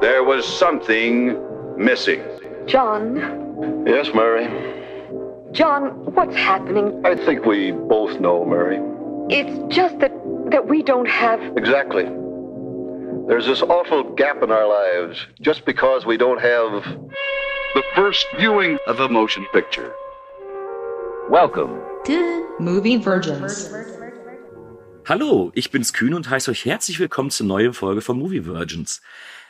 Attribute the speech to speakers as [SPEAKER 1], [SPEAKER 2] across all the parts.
[SPEAKER 1] There was something missing.
[SPEAKER 2] John,
[SPEAKER 3] Yes, Mary.
[SPEAKER 2] John, what's happening?
[SPEAKER 3] I think we both know, Mary.
[SPEAKER 2] It's just that that we don't have
[SPEAKER 3] Exactly. There's this awful gap in our lives just because we don't have.
[SPEAKER 1] The first viewing of a motion picture.
[SPEAKER 4] Welcome.
[SPEAKER 5] to Movie Virgins.
[SPEAKER 6] Hallo, ich bin's Kühn und heiße euch herzlich willkommen zur neuen Folge von Movie Virgins.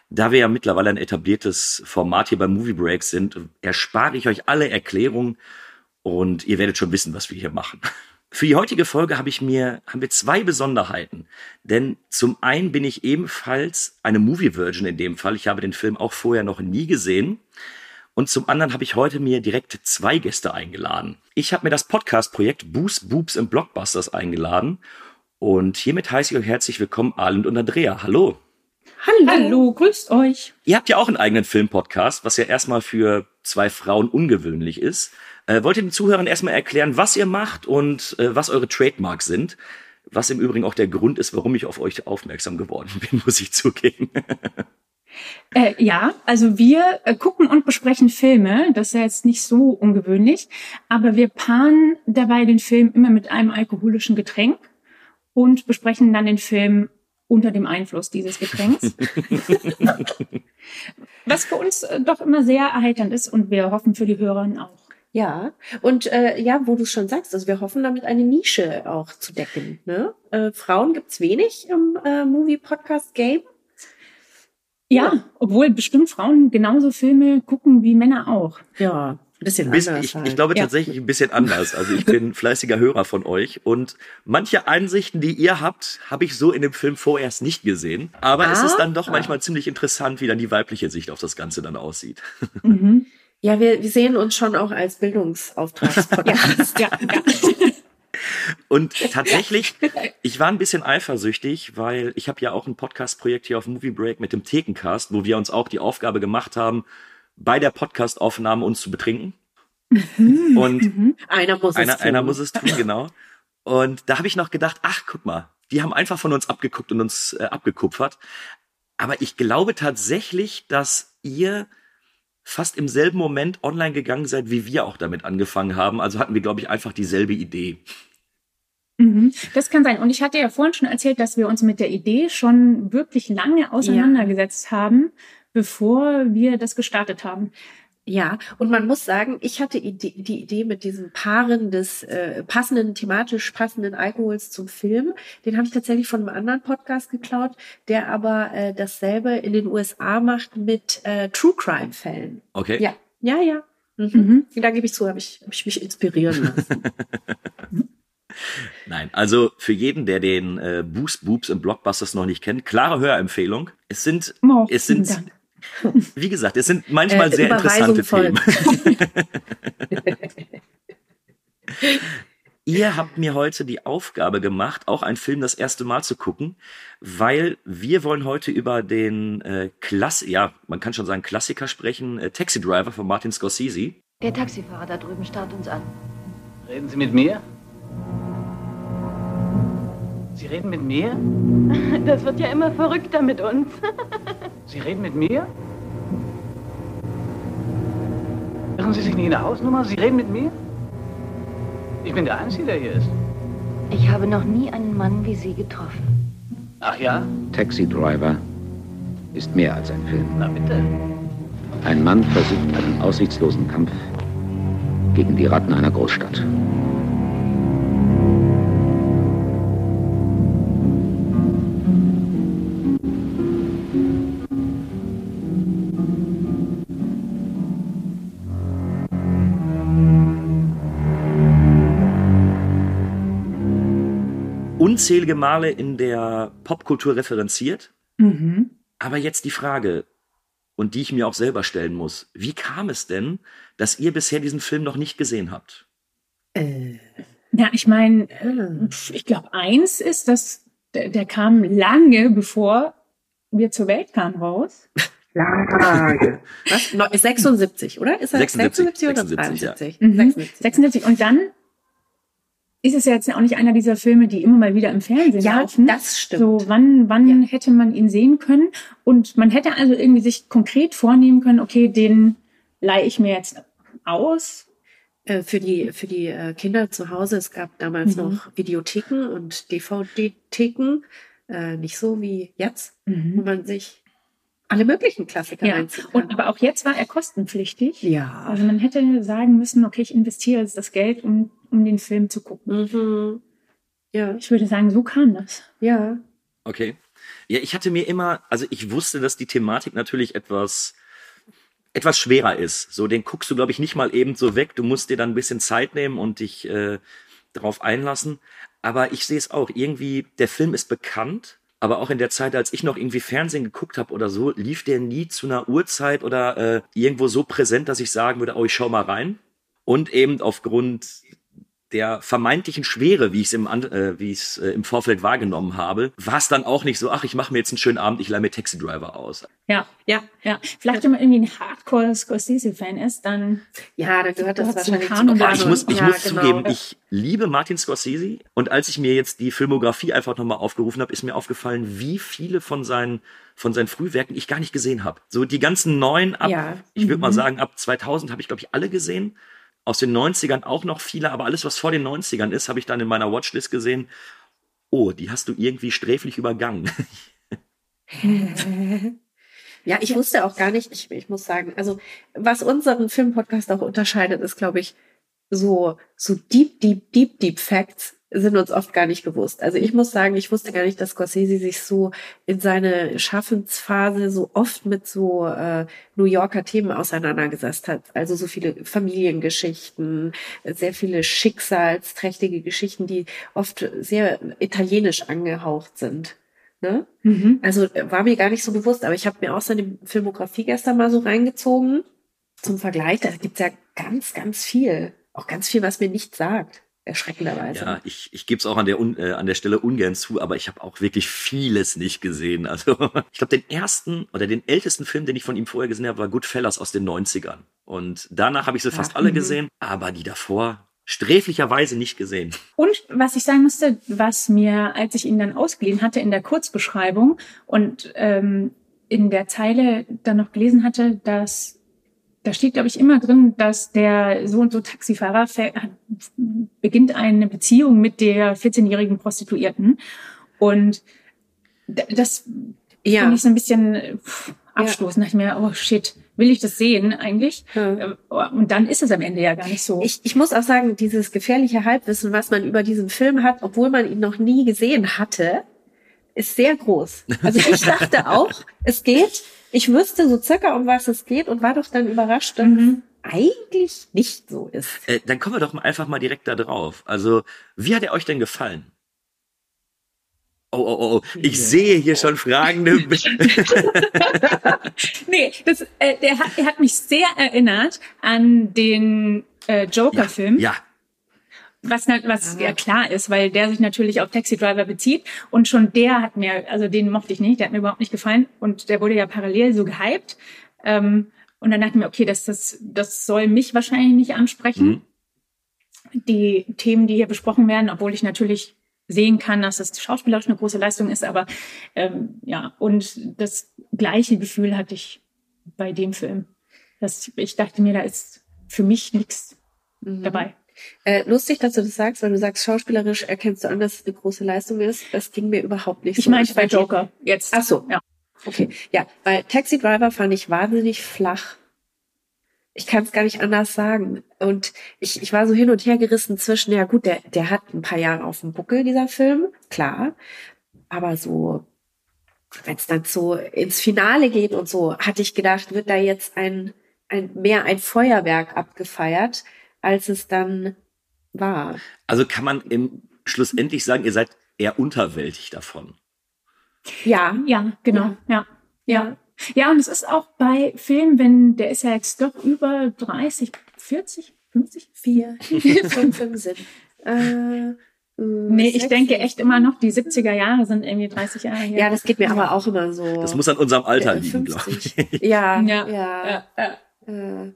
[SPEAKER 6] Da wir ja mittlerweile ein etabliertes Format hier bei Movie Breaks sind, erspare ich euch alle Erklärungen und ihr werdet schon wissen, was wir hier machen. Für die heutige Folge habe ich mir, haben wir zwei Besonderheiten. Denn zum einen bin ich ebenfalls eine Movie Virgin in dem Fall. Ich habe den Film auch vorher noch nie gesehen. Und zum anderen habe ich heute mir direkt zwei Gäste eingeladen. Ich habe mir das Podcast-Projekt Boost, Boobs und Blockbusters eingeladen. Und hiermit heiße ich euch herzlich willkommen, Arlen und Andrea. Hallo.
[SPEAKER 5] Hallo. Hallo, grüßt euch.
[SPEAKER 6] Ihr habt ja auch einen eigenen Filmpodcast, was ja erstmal für zwei Frauen ungewöhnlich ist. Äh, wollt ihr den Zuhörern erstmal erklären, was ihr macht und äh, was eure Trademarks sind? Was im Übrigen auch der Grund ist, warum ich auf euch aufmerksam geworden bin, muss ich zugeben.
[SPEAKER 5] Äh, ja, also wir äh, gucken und besprechen Filme. Das ist ja jetzt nicht so ungewöhnlich. Aber wir paaren dabei den Film immer mit einem alkoholischen Getränk und besprechen dann den Film unter dem Einfluss dieses Getränks. Was für uns äh, doch immer sehr erheiternd ist und wir hoffen für die Hörer auch.
[SPEAKER 7] Ja, und äh, ja, wo du es schon sagst, also wir hoffen damit eine Nische auch zu decken. Ne? Äh, Frauen gibt's wenig im äh, Movie-Podcast-Game.
[SPEAKER 5] Ja, obwohl bestimmt Frauen genauso Filme gucken wie Männer auch.
[SPEAKER 7] Ja, ein bisschen
[SPEAKER 6] Bis,
[SPEAKER 7] anders.
[SPEAKER 6] ich,
[SPEAKER 7] halt.
[SPEAKER 6] ich glaube
[SPEAKER 5] Ja.
[SPEAKER 6] tatsächlich ein bisschen anders. Also ich bin fleißiger Hörer von euch und manche Einsichten, die ihr habt, habe ich so in dem Film vorerst nicht gesehen. Aber es
[SPEAKER 7] Ah.
[SPEAKER 6] ist dann doch manchmal ziemlich interessant, wie dann die weibliche Sicht auf das Ganze dann aussieht.
[SPEAKER 5] Mhm.
[SPEAKER 7] ja, wir, wir sehen uns schon auch als Bildungsauftragspodcast.
[SPEAKER 5] Ja, ja.
[SPEAKER 6] Und tatsächlich, ich war ein bisschen eifersüchtig, weil ich habe ja auch ein Podcast-Projekt hier auf Movie Break mit dem Thekencast, wo wir uns auch die Aufgabe gemacht haben, bei der Podcast-Aufnahme uns zu betrinken. Und
[SPEAKER 7] Einer muss es
[SPEAKER 6] einer,
[SPEAKER 7] tun.
[SPEAKER 6] einer muss es tun, genau. Und da habe ich noch gedacht, ach, guck mal, die haben einfach von uns abgeguckt und uns äh, abgekupfert. Aber ich glaube tatsächlich, dass ihr fast im selben Moment online gegangen seid, wie wir auch damit angefangen haben. Also hatten wir, glaube ich, einfach dieselbe Idee.
[SPEAKER 5] Mhm. Das kann sein. Und ich hatte ja vorhin schon erzählt, dass wir uns mit der Idee schon wirklich lange auseinandergesetzt haben, bevor wir das gestartet haben.
[SPEAKER 7] Ja, und man muss sagen, ich hatte Ide die Idee mit diesem Paaren des äh, passenden, thematisch passenden Alkohols zum Film. Den habe ich tatsächlich von einem anderen Podcast geklaut, der aber äh, dasselbe in den USA macht mit äh, True Crime Fällen.
[SPEAKER 6] Okay?
[SPEAKER 7] Ja, ja, ja. Mhm.
[SPEAKER 5] Mhm.
[SPEAKER 7] Da gebe ich zu, habe ich, hab ich mich inspirieren lassen.
[SPEAKER 6] Nein, also für jeden, der den äh, Boost Boobs und Blockbusters noch nicht kennt, klare Hörempfehlung. Es sind,
[SPEAKER 5] Oh,
[SPEAKER 6] es sind,
[SPEAKER 5] Dank.
[SPEAKER 6] wie gesagt, es sind manchmal
[SPEAKER 7] Äh,
[SPEAKER 6] sehr interessante. Themen. Ihr habt mir heute die Aufgabe gemacht, auch einen Film das erste Mal zu gucken, weil wir wollen heute über den äh, Klass, ja, man kann schon sagen Klassiker sprechen, äh, Taxi Driver von Martin Scorsese.
[SPEAKER 8] Der Taxifahrer da drüben starrt uns an.
[SPEAKER 4] Reden Sie mit mir? Sie reden mit mir?
[SPEAKER 8] Das wird ja immer verrückter mit uns.
[SPEAKER 4] Sie reden mit mir? Irren Sie sich nicht in der Hausnummer? Sie reden mit mir? Ich bin der Einzige, der hier ist.
[SPEAKER 8] Ich habe noch nie einen Mann wie Sie getroffen.
[SPEAKER 4] Ach ja?
[SPEAKER 9] Taxi Driver ist mehr als ein Film.
[SPEAKER 4] Na bitte.
[SPEAKER 9] Ein Mann versucht einen aussichtslosen Kampf gegen die Ratten einer Großstadt.
[SPEAKER 6] Unzählige Male in der Popkultur referenziert.
[SPEAKER 5] Mhm.
[SPEAKER 6] Aber jetzt die Frage, und die ich mir auch selber stellen muss. Wie kam es denn, dass ihr bisher diesen Film noch nicht gesehen habt?
[SPEAKER 7] äh,
[SPEAKER 5] Ja, ich meine,
[SPEAKER 7] ah.
[SPEAKER 5] ich glaube, eins ist, dass der, der kam lange bevor wir zur Welt kamen raus.
[SPEAKER 7] Lange. Was? No, 76, oder? Ist er
[SPEAKER 6] 76,
[SPEAKER 7] 76, oder
[SPEAKER 6] 76, ja.
[SPEAKER 7] 73?
[SPEAKER 5] Mhm.
[SPEAKER 7] 76.
[SPEAKER 5] 76. Und dann ist es ja jetzt auch nicht einer dieser Filme, die immer mal wieder im Fernsehen
[SPEAKER 7] Ja,
[SPEAKER 5] laufen.
[SPEAKER 7] das stimmt.
[SPEAKER 5] So, wann, wann
[SPEAKER 7] Ja.
[SPEAKER 5] hätte man ihn sehen können? Und man hätte also irgendwie sich konkret vornehmen können, okay, den leihe ich mir jetzt aus.
[SPEAKER 7] Äh, für die, für die äh, Kinder zu Hause, es gab damals
[SPEAKER 5] Mhm.
[SPEAKER 7] noch Videotheken und DVD-Theken, äh, nicht so wie jetzt, wo man sich alle möglichen Klassiker
[SPEAKER 5] Ja. Und aber auch jetzt war er kostenpflichtig.
[SPEAKER 7] ja.
[SPEAKER 5] Also man hätte sagen müssen, okay, ich investiere jetzt das Geld, um, um den Film zu gucken.
[SPEAKER 7] Mhm. Ja,
[SPEAKER 5] Ich würde sagen, so kam das.
[SPEAKER 7] ja.
[SPEAKER 6] Okay. Ja, ich hatte mir immer, also ich wusste, dass die Thematik natürlich etwas etwas schwerer ist. So, den guckst du, glaube ich, nicht mal eben so weg. Du musst dir dann ein bisschen Zeit nehmen und dich äh, darauf einlassen. Aber ich sehe es auch. Irgendwie, der Film ist bekannt, aber auch in der Zeit, als ich noch irgendwie Fernsehen geguckt habe oder so, lief der nie zu einer Uhrzeit oder äh, irgendwo so präsent, dass ich sagen würde, oh, ich schau mal rein. Und eben aufgrund der vermeintlichen Schwere, wie ich es im, äh, wie äh, im Vorfeld wahrgenommen habe, war es dann auch nicht so, ach, ich mache mir jetzt einen schönen Abend, ich leih mir Taxi Driver aus.
[SPEAKER 5] Ja,
[SPEAKER 7] Ja,
[SPEAKER 5] ja. Vielleicht, wenn man irgendwie ein Hardcore Scorsese-Fan ist, dann
[SPEAKER 7] ja, da gehört das wahrscheinlich
[SPEAKER 5] Kanon
[SPEAKER 7] zum
[SPEAKER 5] dazu.
[SPEAKER 6] Ich muss, ich
[SPEAKER 7] ja,
[SPEAKER 6] muss
[SPEAKER 7] genau.
[SPEAKER 6] zugeben, ich liebe Martin Scorsese und als ich mir jetzt die Filmografie einfach nochmal aufgerufen habe, ist mir aufgefallen, wie viele von seinen von seinen Frühwerken ich gar nicht gesehen habe. So die ganzen neuen ab,
[SPEAKER 7] Ja.
[SPEAKER 6] ich würde mal sagen, ab 2000 habe ich glaube ich alle gesehen. Aus den 90ern auch noch viele, aber alles was vor den 90ern ist, habe ich dann in meiner Watchlist gesehen. Oh, die hast du irgendwie sträflich übergangen.
[SPEAKER 7] Ja, ich wusste auch gar nicht, ich, ich muss sagen, also was unseren Filmpodcast auch unterscheidet, ist, glaube ich, so, so deep, deep, deep, deep Facts sind uns oft gar nicht gewusst. Also ich muss sagen, ich wusste gar nicht, dass Scorsese sich so in seine Schaffensphase so oft mit so äh, New Yorker Themen auseinandergesetzt hat. Also so viele Familiengeschichten, sehr viele schicksalsträchtige Geschichten, die oft sehr italienisch angehaucht sind. Ne?
[SPEAKER 5] mhm.
[SPEAKER 7] Also äh, war mir gar nicht so bewusst, aber ich habe mir auch seine Filmografie gestern mal so reingezogen. Zum Vergleich, da gibt's ja ganz, ganz viel. Auch ganz viel, was mir nicht sagt. Erschreckenderweise.
[SPEAKER 6] Ja, ich, ich gebe es auch an der, äh, an der Stelle ungern zu, aber ich habe auch wirklich vieles nicht gesehen. Also ich glaube, den ersten oder den ältesten Film, den ich von ihm vorher gesehen habe, war Goodfellas aus den 90ern. Und danach habe ich sie fast
[SPEAKER 7] Ja,
[SPEAKER 6] alle
[SPEAKER 7] mhm.
[SPEAKER 6] gesehen, aber die davor sträflicherweise nicht gesehen.
[SPEAKER 5] Und was ich sagen musste, was mir, als ich ihn dann ausgeliehen hatte in der Kurzbeschreibung und ähm, in der Zeile dann noch gelesen hatte, dass da steht, glaube ich, immer drin, dass der so und so Taxifahrer beginnt eine Beziehung mit der 14-jährigen Prostituierten. Und das
[SPEAKER 7] Ja.
[SPEAKER 5] fand ich so ein bisschen abstoßend. Da dachte ich mir, oh shit, will ich das sehen eigentlich?
[SPEAKER 7] Ja.
[SPEAKER 5] Äh, Und dann ist es am Ende ja gar nicht so.
[SPEAKER 7] Ich, ich muss auch sagen, dieses gefährliche Halbwissen, was man über diesen Film hat, obwohl man ihn noch nie gesehen hatte, ist sehr groß. Also ich dachte auch, es geht. Ich wüsste so circa, um was es geht und war doch dann überrascht, dass
[SPEAKER 5] Mhm.
[SPEAKER 7] es eigentlich nicht so ist.
[SPEAKER 6] Äh, dann kommen wir doch einfach mal direkt da drauf. Also, wie hat er euch denn gefallen? Oh, oh, oh, oh. ich sehe hier schon fragende.
[SPEAKER 5] Nee, das, äh, der hat, er hat mich sehr erinnert an den äh, Joker-Film,
[SPEAKER 6] ja,
[SPEAKER 5] was, was ja klar ist, weil der sich natürlich auf Taxi Driver bezieht. Und schon der hat mir, also den mochte ich nicht, der hat mir überhaupt nicht gefallen. Und der wurde ja parallel so gehypt. Ähm, und dann dachte ich mir, okay, das, das, das soll mich wahrscheinlich nicht ansprechen.
[SPEAKER 6] Mhm.
[SPEAKER 5] Die Themen, die hier besprochen werden, obwohl ich natürlich sehen kann, dass das schauspielerisch eine große Leistung ist, aber ähm, ja, und das gleiche Gefühl hatte ich bei dem Film. Das, ich dachte mir, da ist für mich nichts
[SPEAKER 7] Mhm.
[SPEAKER 5] dabei.
[SPEAKER 7] Äh, lustig, dass du das sagst, weil du sagst, schauspielerisch erkennst du an, dass es eine große Leistung ist. Das ging mir überhaupt nicht
[SPEAKER 5] Ich
[SPEAKER 7] so.
[SPEAKER 5] meine bei
[SPEAKER 7] fand die-
[SPEAKER 5] Joker jetzt.
[SPEAKER 7] Ach so.
[SPEAKER 5] Ja.
[SPEAKER 7] Okay, ja, weil Taxi Driver fand ich wahnsinnig flach. Ich kann es gar nicht anders sagen. Und ich, ich war so hin und her gerissen zwischen, ja gut, der, der hat ein paar Jahre auf dem Buckel, dieser Film, klar. Aber so, wenn es dann so ins Finale geht und so, hatte ich gedacht, wird da jetzt ein, ein mehr ein Feuerwerk abgefeiert, als es dann war.
[SPEAKER 6] also kann man im schlussendlich sagen, ihr seid eher unterwältigt davon.
[SPEAKER 7] Ja,
[SPEAKER 5] Ja, genau. Ja. Ja. Ja, und es ist auch bei Filmen, wenn der ist ja jetzt doch über 30, 40, 50?
[SPEAKER 7] vier, fünf, fünf sind. Äh,
[SPEAKER 5] Nee, ich denke echt immer noch, die 70er Jahre sind irgendwie 30 Jahre her.
[SPEAKER 7] Ja, das geht mir aber auch immer so.
[SPEAKER 6] Das muss an unserem Alter liegen, glaube ich.
[SPEAKER 7] 50. Ja,
[SPEAKER 5] Ja,
[SPEAKER 7] ja.
[SPEAKER 5] ja, ja.
[SPEAKER 7] Äh,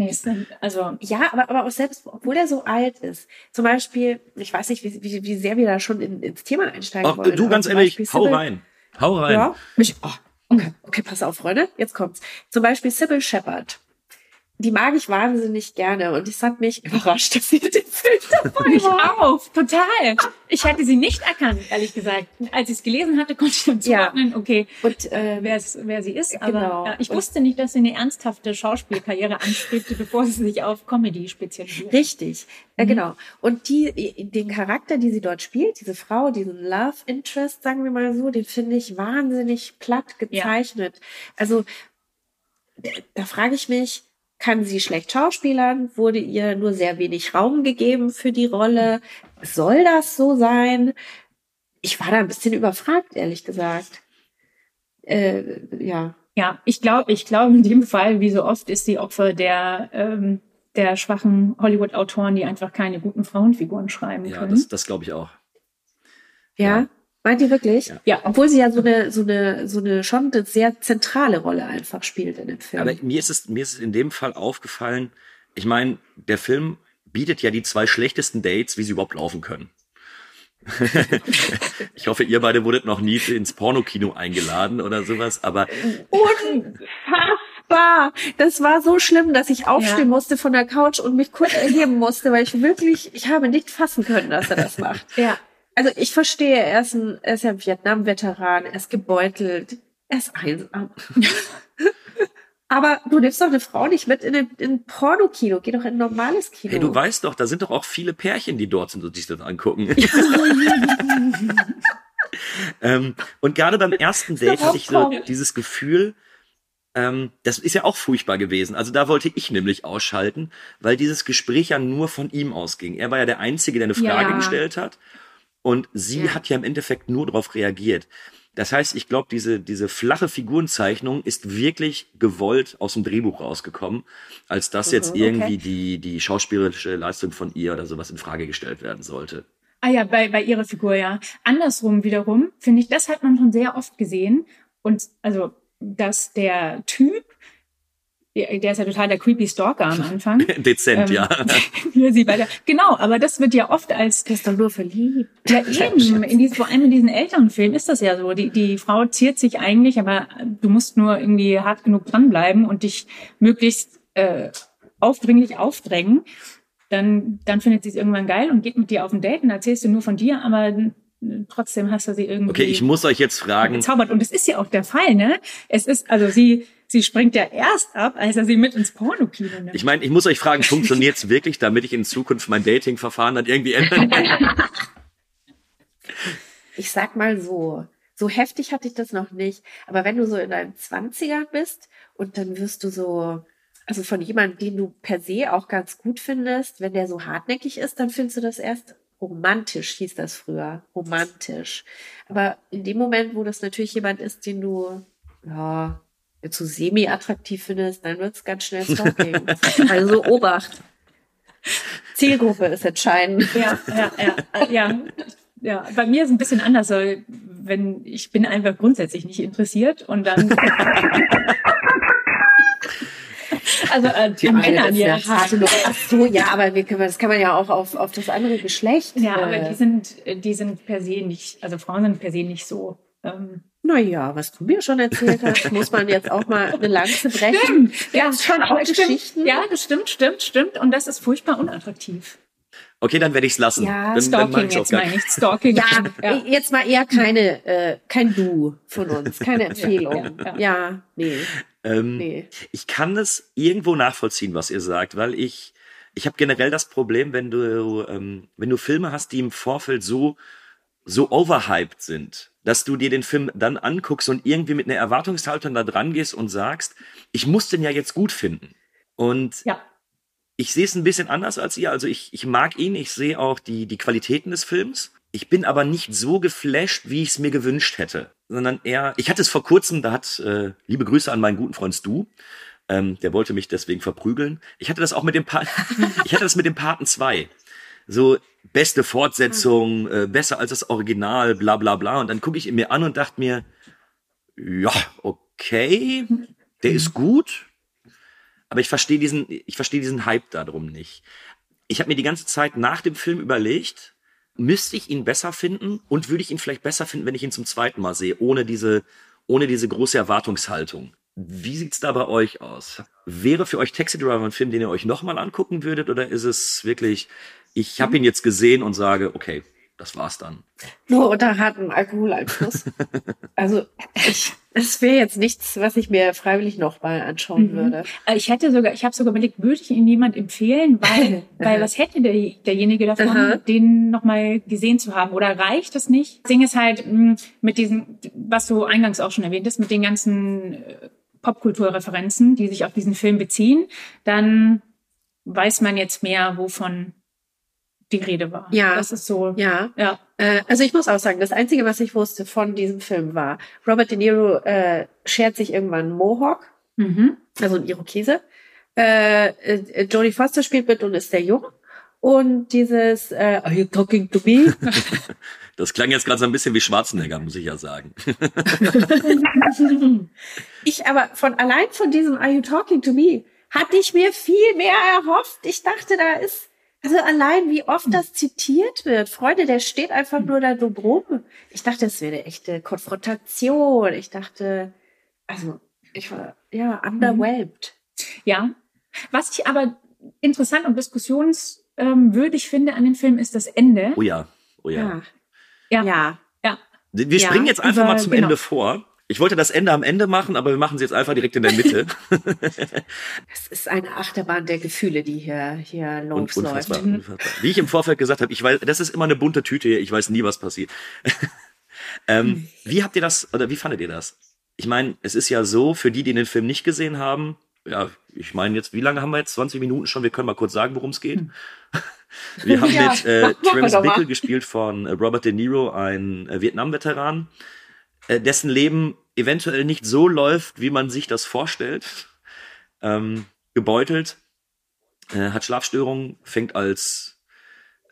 [SPEAKER 5] Nee, also
[SPEAKER 7] Ja, aber, aber auch selbst, obwohl er so alt ist. Zum Beispiel, ich weiß nicht, wie, wie, wie sehr wir da schon in, ins Thema einsteigen
[SPEAKER 6] Ach,
[SPEAKER 7] wollen.
[SPEAKER 6] du ganz ehrlich,
[SPEAKER 7] Beispiel
[SPEAKER 6] hau rein. Hau rein.
[SPEAKER 7] Ja, mich, oh, okay, okay, pass auf, Freunde, jetzt kommt's. Zum Beispiel Sybil Shepard. Die mag ich wahnsinnig gerne und es hat mich überrascht, dass sie dem Film dabei
[SPEAKER 5] ich
[SPEAKER 7] war.
[SPEAKER 5] auch, total. Ich hätte sie nicht erkannt, ehrlich gesagt. Als ich es gelesen hatte, konnte ich dann
[SPEAKER 7] Ja.
[SPEAKER 5] zuordnen, okay,
[SPEAKER 7] Und äh,
[SPEAKER 5] wer, es- wer sie ist. Aber
[SPEAKER 7] Genau.
[SPEAKER 5] ja, ich
[SPEAKER 7] Und-
[SPEAKER 5] wusste nicht, dass sie eine ernsthafte Schauspielkarriere anstrebte, bevor sie sich auf Comedy spezialisiert.
[SPEAKER 7] Richtig, äh,
[SPEAKER 5] Mhm.
[SPEAKER 7] genau. Und die, den Charakter, die sie dort spielt, diese Frau, diesen Love Interest, sagen wir mal so, den finde ich wahnsinnig platt gezeichnet. Also d- da frage ich mich, kann sie schlecht schauspielern? Wurde ihr nur sehr wenig Raum gegeben für die Rolle? Soll das so sein? Ich war da ein bisschen überfragt, ehrlich gesagt. Äh, ja.
[SPEAKER 5] Ja, ich glaube, ich glaube in dem Fall, wie so oft, ist sie Opfer der ähm, der schwachen Hollywood-Autoren, die einfach keine guten Frauenfiguren schreiben
[SPEAKER 6] Ja,
[SPEAKER 5] können.
[SPEAKER 6] das, das glaube ich auch.
[SPEAKER 7] Ja? Meint ihr wirklich?
[SPEAKER 6] Ja.
[SPEAKER 5] Ja.
[SPEAKER 7] Obwohl sie ja so eine, so eine, so eine schon eine sehr zentrale Rolle einfach spielt in dem Film.
[SPEAKER 6] Aber mir ist es, mir ist es in dem Fall aufgefallen, ich meine, der Film bietet ja die zwei schlechtesten Dates, wie sie überhaupt laufen können. ich hoffe, ihr beide wurdet noch nie ins Pornokino eingeladen oder sowas, aber
[SPEAKER 7] Unfassbar! Das war so schlimm, dass ich aufstehen
[SPEAKER 5] Ja.
[SPEAKER 7] musste von der Couch und mich kurz erheben musste, weil ich wirklich, ich habe nicht fassen können, dass er das macht.
[SPEAKER 5] ja.
[SPEAKER 7] Also ich verstehe, er ist, ein, er ist ja ein Vietnam-Veteran, er ist gebeutelt, er ist einsam. Aber du nimmst doch eine Frau nicht mit in ein, in ein Pornokino, geh doch in ein normales Kino.
[SPEAKER 6] hey, du weißt doch, da sind doch auch viele Pärchen, die dort sind und sich das angucken. ähm, und gerade beim ersten Date hatte ich so dieses Gefühl, ähm, das ist ja auch furchtbar gewesen. Also da wollte ich nämlich ausschalten, weil dieses Gespräch ja nur von ihm ausging. Er war ja der Einzige, der eine Frage
[SPEAKER 5] Ja.
[SPEAKER 6] gestellt hat. Und sie
[SPEAKER 7] Ja.
[SPEAKER 6] hat ja im Endeffekt nur darauf reagiert. Das heißt, ich glaube, diese, diese flache Figurenzeichnung ist wirklich gewollt aus dem Drehbuch rausgekommen, als dass jetzt
[SPEAKER 7] Mhm, okay.
[SPEAKER 6] irgendwie die, die schauspielerische Leistung von ihr oder sowas in Frage gestellt werden sollte.
[SPEAKER 5] Ah ja, bei, bei ihrer Figur, ja. Andersrum wiederum, finde ich, das hat man schon sehr oft gesehen. Und also, dass der Typ, der, ist ja total der creepy Stalker am Anfang.
[SPEAKER 6] Dezent,
[SPEAKER 5] Ähm,
[SPEAKER 6] ja.
[SPEAKER 5] sie bei der, genau, aber das wird ja oft als
[SPEAKER 7] Der ist doch nur verliebt.
[SPEAKER 5] Ja, eben. In diesen, vor allem in diesen Elternfilmen ist das ja so. Die, die Frau ziert sich eigentlich, aber du musst nur irgendwie hart genug dranbleiben und dich möglichst äh, aufdringlich aufdrängen. Dann, dann findet sie es irgendwann geil und geht mit dir auf ein Date und erzählst du nur von dir, aber trotzdem hast du sie irgendwie
[SPEAKER 6] Okay, ich muss euch jetzt fragen,
[SPEAKER 5] gezaubert. Und es ist ja auch der Fall, ne? Es ist, also sie, sie springt ja erst ab, als er sie mit ins Pornokino nimmt.
[SPEAKER 6] ich meine, ich muss euch fragen, funktioniert's wirklich, damit ich in Zukunft mein Datingverfahren dann irgendwie ändern kann?
[SPEAKER 7] Ich sag mal so, so heftig hatte ich das noch nicht. Aber wenn du so in deinen Zwanzigern bist und dann wirst du so, also von jemandem, den du per se auch ganz gut findest, wenn der so hartnäckig ist, dann findest du das erst romantisch, hieß das früher. Romantisch. Aber in dem Moment, wo das natürlich jemand ist, den du, ja, jetzt so semi-attraktiv findest, dann wird's ganz schnell Stalking. also Obacht. Zielgruppe ist entscheidend.
[SPEAKER 5] Ja, ja, ja, ja. Ja, bei mir ist es ein bisschen anders, weil wenn ich bin einfach grundsätzlich nicht interessiert und dann also äh, die Männern
[SPEAKER 7] ja hart. Ach so, ja, aber wir können, das kann man ja auch auf, auf das andere Geschlecht.
[SPEAKER 5] Ja, aber
[SPEAKER 7] äh,
[SPEAKER 5] die sind die sind per se nicht, also Frauen sind per se nicht so. Ähm,
[SPEAKER 7] Naja, was du mir schon erzählt hast, muss man jetzt auch mal eine Lanze brechen.
[SPEAKER 5] ja,
[SPEAKER 7] Gibt's schon auch
[SPEAKER 5] stimmt.
[SPEAKER 7] Geschichten.
[SPEAKER 5] Ja, das stimmt, stimmt, stimmt und das ist furchtbar unattraktiv.
[SPEAKER 6] Okay, dann werde ich's lassen.
[SPEAKER 7] Ja,
[SPEAKER 6] dann, dann
[SPEAKER 5] Stalking
[SPEAKER 6] auch
[SPEAKER 5] jetzt meine ich, Stalking.
[SPEAKER 7] Ja,
[SPEAKER 5] ja.
[SPEAKER 7] jetzt mal eher keine, äh, kein Du von uns, keine Empfehlung.
[SPEAKER 5] ja,
[SPEAKER 7] Ja,
[SPEAKER 5] ja.
[SPEAKER 7] nee,
[SPEAKER 6] Ähm,
[SPEAKER 7] nee.
[SPEAKER 6] Ich kann das irgendwo nachvollziehen, was ihr sagt, weil ich ich habe generell das Problem, wenn du ähm, wenn du Filme hast, die im Vorfeld so so overhyped sind, dass du dir den Film dann anguckst und irgendwie mit einer Erwartungshaltung da dran gehst und sagst, ich muss den ja jetzt gut finden. Und
[SPEAKER 5] Ja.
[SPEAKER 6] ich sehe es ein bisschen anders als ihr. Also ich, ich mag ihn, ich sehe auch die, die Qualitäten des Films. Ich bin aber nicht so geflasht, wie ich es mir gewünscht hätte. Sondern eher, ich hatte es vor kurzem, da hat, äh, liebe Grüße an meinen guten Freund Stu, ähm, der wollte mich deswegen verprügeln. Ich hatte das auch mit dem pa ich hatte das mit dem Paten 2. So, beste Fortsetzung, äh, besser als das Original, bla bla bla. Und dann gucke ich ihn mir an und dachte mir, ja, okay, der ist gut, aber ich verstehe diesen, ich verstehe diesen Hype darum nicht. Ich habe mir die ganze Zeit nach dem Film überlegt, müsste ich ihn besser finden und würde ich ihn vielleicht besser finden, wenn ich ihn zum zweiten Mal sehe, ohne diese, ohne diese große Erwartungshaltung. Wie sieht's da bei euch aus? Wäre für euch Taxi Driver ein Film, den ihr euch nochmal angucken würdet, oder ist es wirklich, ich habe ihn jetzt gesehen und sage, okay, das war's dann.
[SPEAKER 7] Nur unter hartem Alkoholeinfluss. also ich, das wäre jetzt nichts, was ich mir freiwillig noch mal anschauen
[SPEAKER 5] Mhm.
[SPEAKER 7] würde.
[SPEAKER 5] Äh, Ich hätte sogar, ich habe sogar überlegt, würde ich ihn jemand empfehlen, weil, weil was hätte der, derjenige davon,
[SPEAKER 7] Aha.
[SPEAKER 5] den nochmal gesehen zu haben? Oder reicht das nicht? Das Ding ist halt mh, mit diesen, was du eingangs auch schon erwähnt hast, mit den ganzen äh, Popkulturreferenzen, die sich auf diesen Film beziehen, dann weiß man jetzt mehr, wovon die Rede war.
[SPEAKER 7] Ja.
[SPEAKER 5] Das ist so.
[SPEAKER 7] Ja.
[SPEAKER 5] Ja.
[SPEAKER 7] Äh, also ich muss auch sagen, das Einzige, was ich wusste von diesem Film war, Robert De Niro äh, schert sich irgendwann Mohawk,
[SPEAKER 5] Mhm.
[SPEAKER 7] also ein Irokese. Äh, äh, Jodie Foster spielt mit und ist sehr jung. Und dieses äh, Are you talking to me?
[SPEAKER 6] Das klang jetzt gerade so ein bisschen wie Schwarzenegger, muss ich ja sagen.
[SPEAKER 7] ich aber von allein von diesem Are you talking to me hatte ich mir viel mehr erhofft. Ich dachte, da ist also allein wie oft das zitiert wird. Freunde, der steht einfach nur da dumm rum. Ich dachte, es wäre eine echte Konfrontation. Ich dachte, also ich war ja underwhelmed.
[SPEAKER 5] Ja. Was ich aber interessant und diskussionswürdig finde an dem Film ist das Ende.
[SPEAKER 6] Oh ja, oh ja.
[SPEAKER 5] Ja.
[SPEAKER 7] Ja.
[SPEAKER 5] Ja.
[SPEAKER 6] Wir
[SPEAKER 7] Ja,
[SPEAKER 6] springen jetzt einfach
[SPEAKER 5] über-
[SPEAKER 6] mal zum
[SPEAKER 5] genau.
[SPEAKER 6] Ende vor. Ich wollte das Ende am Ende machen, aber wir machen es jetzt einfach direkt in der Mitte.
[SPEAKER 7] Es ist eine Achterbahn der Gefühle, die hier, hier losläuft.
[SPEAKER 6] unfassbar, unfassbar. Wie ich im Vorfeld gesagt habe, ich weiß, das ist immer eine bunte Tüte hier, ich weiß nie, was passiert. ähm, wie habt ihr das, oder wie fandet ihr das? Ich meine, es ist ja so, für die, die den Film nicht gesehen haben, ja, ich meine jetzt, wie lange haben wir jetzt? 20 Minuten schon, wir können mal kurz sagen, worum es geht. Wir haben
[SPEAKER 7] Ja,
[SPEAKER 6] mit äh, Travis. Bickle gespielt von äh, Robert De Niro, ein äh, Vietnam-Veteran, äh, dessen Leben eventuell nicht so läuft, wie man sich das vorstellt. Ähm, gebeutelt, äh, hat Schlafstörungen, fängt als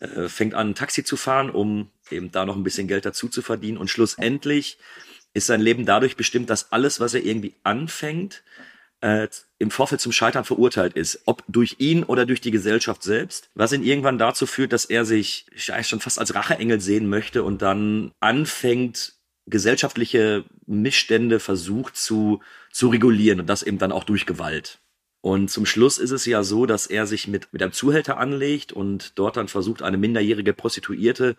[SPEAKER 6] äh, fängt an, ein Taxi zu fahren, um eben da noch ein bisschen Geld dazu zu verdienen. Und schlussendlich ist sein Leben dadurch bestimmt, dass alles, was er irgendwie anfängt, äh, im Vorfeld zum Scheitern verurteilt ist. Ob durch ihn oder durch die Gesellschaft selbst. Was ihn irgendwann dazu führt, dass er sich schon fast als Racheengel sehen möchte und dann anfängt, gesellschaftliche Missstände versucht zu, zu regulieren und das eben dann auch durch Gewalt. Und zum Schluss ist es ja so, dass er sich mit, mit einem Zuhälter anlegt und dort dann versucht, eine minderjährige Prostituierte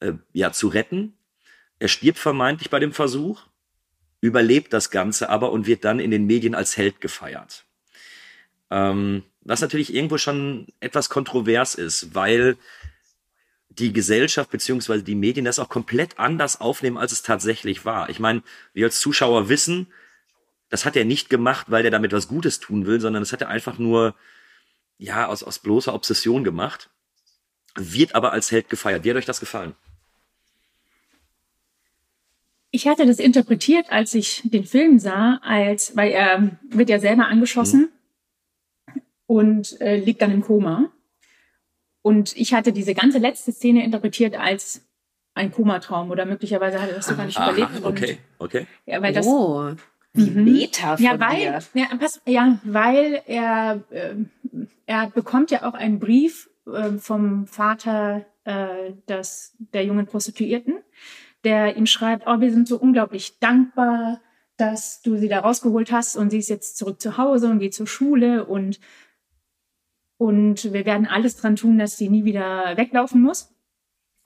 [SPEAKER 6] äh, ja, zu retten. Er stirbt vermeintlich bei dem Versuch, überlebt das Ganze aber und wird dann in den Medien als Held gefeiert. Ähm, was natürlich irgendwo schon etwas kontrovers ist, weil die Gesellschaft beziehungsweise die Medien das auch komplett anders aufnehmen, als es tatsächlich war. Ich meine, wir als Zuschauer wissen, das hat er nicht gemacht, weil er damit was Gutes tun will, sondern das hat er einfach nur, ja, aus, aus bloßer Obsession gemacht. Wird aber als Held gefeiert. Wie hat euch das gefallen?
[SPEAKER 5] Ich hatte das interpretiert, als ich den Film sah, als, weil er wird ja selber angeschossen und äh, liegt dann im Koma. Und ich hatte diese ganze letzte Szene interpretiert als ein Komatraum oder möglicherweise hatte er das sogar nicht
[SPEAKER 6] Aha,
[SPEAKER 5] überlebt. Und,
[SPEAKER 6] okay, okay.
[SPEAKER 5] Ja, weil das,
[SPEAKER 7] oh, wie
[SPEAKER 5] Mhm.
[SPEAKER 7] Meta von
[SPEAKER 5] ja, weil,
[SPEAKER 7] dir.
[SPEAKER 5] ja, pass, ja, weil er, ähm, er bekommt ja auch einen Brief ähm, vom Vater äh, des, der jungen Prostituierten, der ihm schreibt, oh, wir sind so unglaublich dankbar, dass du sie da rausgeholt hast und sie ist jetzt zurück zu Hause und geht zur Schule und, und wir werden alles dran tun, dass sie nie wieder weglaufen muss.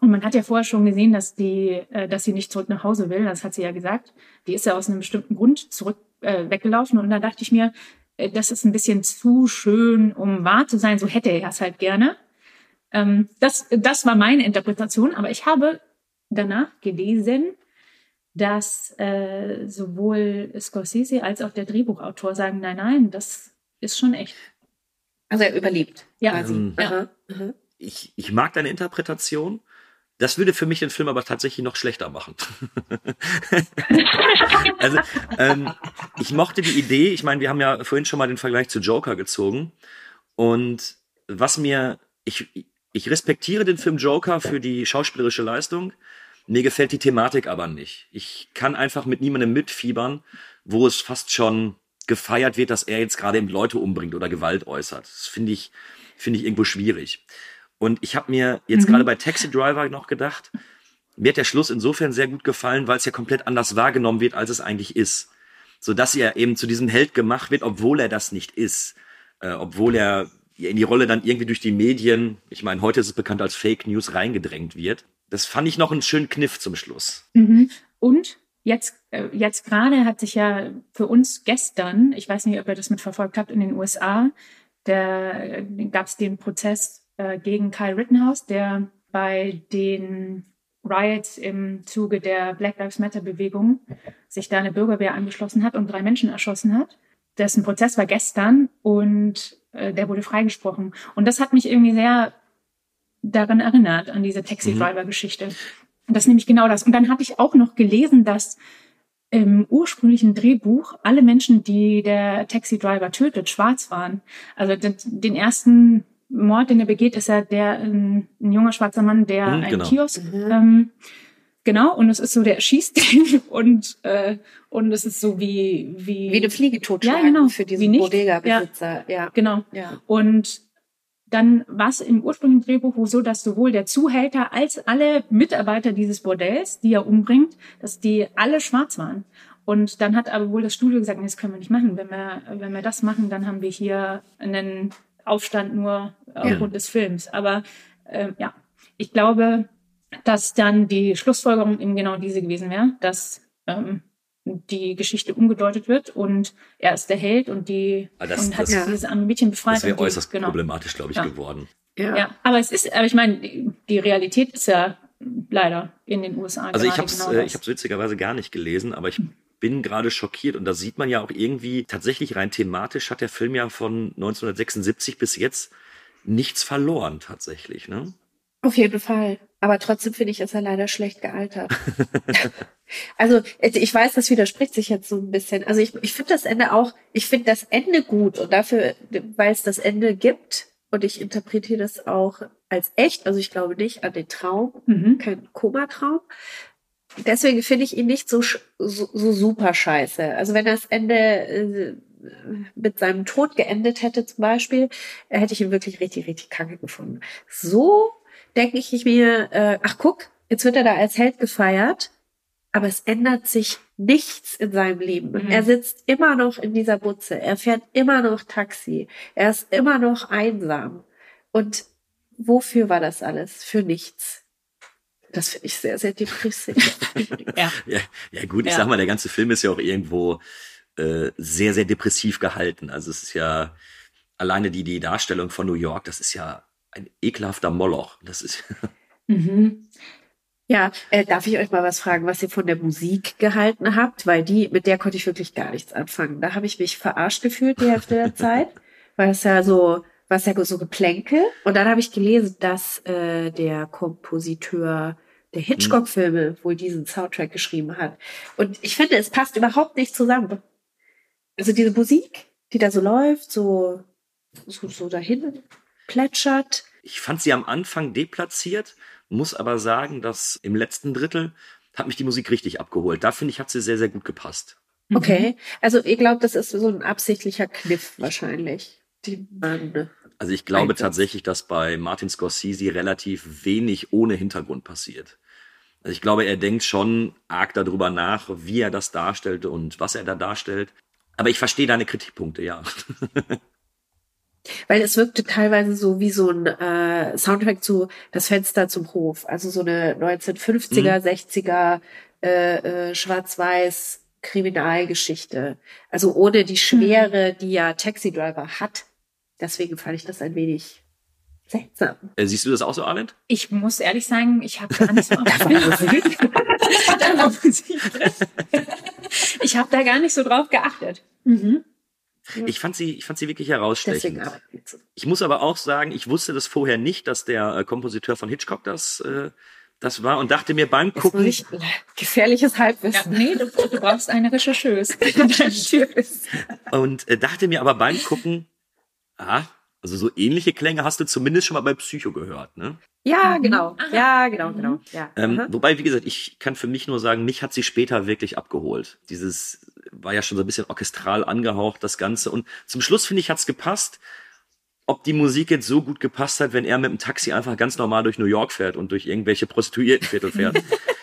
[SPEAKER 5] Und man hat ja vorher schon gesehen, dass die, äh, dass sie nicht zurück nach Hause will. Das hat sie ja gesagt. Die ist ja aus einem bestimmten Grund zurück äh, weggelaufen. Und da dachte ich mir, äh, das ist ein bisschen zu schön, um wahr zu sein. So hätte er es halt gerne. Ähm, das, das war meine Interpretation. Aber ich habe danach gelesen, dass äh, sowohl Scorsese als auch der Drehbuchautor sagen, nein, nein, das ist schon echt.
[SPEAKER 7] Also er überlebt.
[SPEAKER 5] Ja.
[SPEAKER 7] Quasi.
[SPEAKER 6] Ähm,
[SPEAKER 7] Aha, aha.
[SPEAKER 6] Ich, ich mag deine Interpretation. Das würde für mich den Film aber tatsächlich noch schlechter machen. also, ähm, ich mochte die Idee, ich meine, wir haben ja vorhin schon mal den Vergleich zu Joker gezogen. Und was mir, ich, ich respektiere den Film Joker für die schauspielerische Leistung. Mir gefällt die Thematik aber nicht. Ich kann einfach mit niemandem mitfiebern, wo es fast schon gefeiert wird, dass er jetzt gerade eben Leute umbringt oder Gewalt äußert. Das finde ich, finde ich irgendwo schwierig. Und ich habe mir jetzt
[SPEAKER 5] Mhm.
[SPEAKER 6] gerade bei Taxi Driver noch gedacht, mir hat der Schluss insofern sehr gut gefallen, weil es ja komplett anders wahrgenommen wird, als es eigentlich ist. So dass er eben zu diesem Held gemacht wird, obwohl er das nicht ist. Äh, obwohl er in die Rolle dann irgendwie durch die Medien, ich meine, heute ist es bekannt als Fake News, reingedrängt wird. Das fand ich noch einen schönen Kniff zum Schluss.
[SPEAKER 5] Mhm. Und jetzt, äh, jetzt gerade hat sich ja für uns gestern, ich weiß nicht, ob ihr das mitverfolgt habt, in den USA, der gab es den Prozess äh, gegen Kyle Rittenhouse, der bei den Riots im Zuge der Black Lives Matter Bewegung sich da eine Bürgerwehr angeschlossen hat und drei Menschen erschossen hat. Dessen Prozess war gestern und äh, der wurde freigesprochen. Und das hat mich irgendwie sehr daran erinnert, an diese Taxi-Driver-Geschichte. Und das ist nämlich genau das. Und dann hatte ich auch noch gelesen, dass im ursprünglichen Drehbuch alle Menschen, die der Taxi-Driver tötet, schwarz waren. Also den, den ersten Mord, den er begeht, ist ja der ein, ein junger schwarzer Mann, der
[SPEAKER 6] Mhm,
[SPEAKER 5] einen
[SPEAKER 6] genau.
[SPEAKER 5] Kiosk ähm, Genau, und es ist so, der erschießt den und, äh, und es ist so wie, wie,
[SPEAKER 7] Wie eine Fliege totschlagen
[SPEAKER 5] Ja, genau.
[SPEAKER 7] für diesen
[SPEAKER 5] nicht.
[SPEAKER 7] Bodega-Besitzer. Ja.
[SPEAKER 5] Genau.
[SPEAKER 7] Ja.
[SPEAKER 5] Und dann war es im ursprünglichen Drehbuch so, dass sowohl der Zuhälter als alle Mitarbeiter dieses Bordells, die er umbringt, dass die alle schwarz waren. Und dann hat aber wohl das Studio gesagt, nee, das können wir nicht machen. Wenn wir, wenn wir das machen, dann haben wir hier einen Aufstand nur aufgrund des Films. Aber ähm, ja, ich glaube, dass dann die Schlussfolgerung eben genau diese gewesen wäre, dass ähm, die Geschichte umgedeutet wird und er ist der Held und die
[SPEAKER 6] Ah, das-
[SPEAKER 5] und hat
[SPEAKER 6] das-
[SPEAKER 5] dieses arme Mädchen befreit.
[SPEAKER 6] Das wäre äußerst
[SPEAKER 5] genau.
[SPEAKER 6] problematisch, glaube ich,
[SPEAKER 5] Ja.
[SPEAKER 6] geworden.
[SPEAKER 7] Ja.
[SPEAKER 5] Ja, aber es ist, aber ich meine, die- Realität ist ja leider in den USA.
[SPEAKER 6] Also ich habe es
[SPEAKER 5] genau
[SPEAKER 6] äh, ich hab's witzigerweise gar nicht gelesen, aber ich bin gerade schockiert und da sieht man ja auch irgendwie tatsächlich rein thematisch hat der Film ja von 1976 bis jetzt nichts verloren tatsächlich, ne?
[SPEAKER 7] Auf jeden Fall. Aber trotzdem finde ich, ist er leider schlecht gealtert. also ich weiß, das widerspricht sich jetzt so ein bisschen. Also ich, ich finde das Ende auch, ich finde das Ende gut und dafür, weil es das Ende gibt und ich interpretiere das auch als echt. Also ich glaube nicht an den Traum,
[SPEAKER 5] Mhm.
[SPEAKER 7] kein Komatraum. Deswegen finde ich ihn nicht so, so, so super scheiße. Also wenn das Ende äh, mit seinem Tod geendet hätte zum Beispiel, hätte ich ihn wirklich richtig, richtig kacke gefunden. So denke ich mir, äh, ach guck, jetzt wird er da als Held gefeiert, aber es ändert sich nichts in seinem Leben.
[SPEAKER 5] Mhm.
[SPEAKER 7] Er sitzt immer noch in dieser Butze, er fährt immer noch Taxi, er ist immer noch einsam. Und wofür war das alles? Für nichts. Das finde ich sehr, sehr depressiv.
[SPEAKER 5] ja.
[SPEAKER 6] Ja, ja gut, ich
[SPEAKER 5] Ja.
[SPEAKER 6] sag mal, der ganze Film ist ja auch irgendwo äh, sehr, sehr depressiv gehalten. Also es ist ja alleine die, die Darstellung von New York, das ist ja ein ekelhafter Moloch. Das ist
[SPEAKER 5] Mhm.
[SPEAKER 7] Ja, äh, darf ich euch mal was fragen, was ihr von der Musik gehalten habt? Weil die, mit der konnte ich wirklich gar nichts anfangen. Da habe ich mich verarscht gefühlt die Hälfte der Zeit, weil es ja so, was ja so Geplänkel. Und dann habe ich gelesen, dass äh, der Kompositeur der Hitchcock-Filme wohl diesen Soundtrack geschrieben hat. Und ich finde, es passt überhaupt nicht zusammen. Also diese Musik, die da so läuft, so, so, so dahin plätschert.
[SPEAKER 6] Ich fand sie am Anfang deplatziert, muss aber sagen, dass im letzten Drittel hat mich die Musik richtig abgeholt. Da finde ich, hat sie sehr, sehr gut gepasst.
[SPEAKER 7] Okay, also ihr glaubt, das ist so ein absichtlicher Kniff wahrscheinlich. Die man,
[SPEAKER 6] Also ich glaube
[SPEAKER 7] Einsetzt.
[SPEAKER 6] tatsächlich, dass bei Martin Scorsese relativ wenig ohne Hintergrund passiert. Also ich glaube, er denkt schon arg darüber nach, wie er das darstellt und was er da darstellt. Aber ich verstehe deine Kritikpunkte, ja.
[SPEAKER 7] weil es wirkte teilweise so wie so ein äh, Soundtrack zu Das Fenster zum Hof, also so eine 1950er, 60er äh, äh, Schwarz-Weiß Kriminalgeschichte. Also ohne die Schwere, die ja Taxi Driver hat. Deswegen fand ich das ein wenig seltsam.
[SPEAKER 6] Äh, Siehst du das auch so, Arlend?
[SPEAKER 5] Ich muss ehrlich sagen, ich habe gar nicht so. Ich habe da gar nicht so drauf geachtet. Mhm.
[SPEAKER 6] Ich fand sie, ich fand sie wirklich herausstechend. Ich muss aber auch sagen, ich wusste das vorher nicht, dass der äh, Kompositeur von Hitchcock das, äh, das war und dachte mir beim Gucken,
[SPEAKER 7] ich gefährliches
[SPEAKER 5] Ja,
[SPEAKER 7] Halbwissen.
[SPEAKER 5] nee, du, du brauchst eine Rechercheuse.
[SPEAKER 6] Und äh, dachte mir aber beim Gucken, ah, also so ähnliche Klänge hast du zumindest schon mal bei Psycho gehört, ne?
[SPEAKER 7] Ja,
[SPEAKER 5] Mhm.
[SPEAKER 7] genau.
[SPEAKER 5] Aha.
[SPEAKER 7] Ja, genau, genau. Ja.
[SPEAKER 6] Ähm, wobei, wie gesagt, ich kann für mich nur sagen, mich hat sie später wirklich abgeholt. Dieses war ja schon so ein bisschen orchestral angehaucht, das Ganze. Und zum Schluss, finde ich, hat's gepasst. Ob die Musik jetzt so gut gepasst hat, wenn er mit dem Taxi einfach ganz normal durch New York fährt und durch irgendwelche Prostituiertenviertel fährt.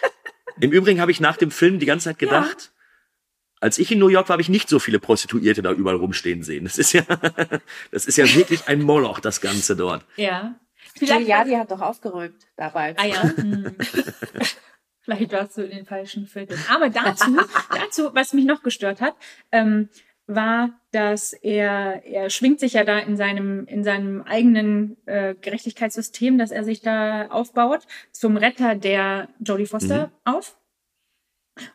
[SPEAKER 6] Im Übrigen habe ich nach dem Film die ganze Zeit gedacht, ja. als ich in New York war, habe ich nicht so viele Prostituierte da überall rumstehen sehen. Das ist ja, das ist ja wirklich ein Moloch, das Ganze dort.
[SPEAKER 5] Ja.
[SPEAKER 7] Giuliani hat doch aufgeräumt dabei.
[SPEAKER 5] Ah ja. Hm. Vielleicht warst du in den falschen Vierteln. Aber dazu, dazu, was mich noch gestört hat, ähm, war, dass er, er schwingt sich ja da in seinem, in seinem eigenen äh, Gerechtigkeitssystem, das er sich da aufbaut, zum Retter der Jodie Foster mhm. auf.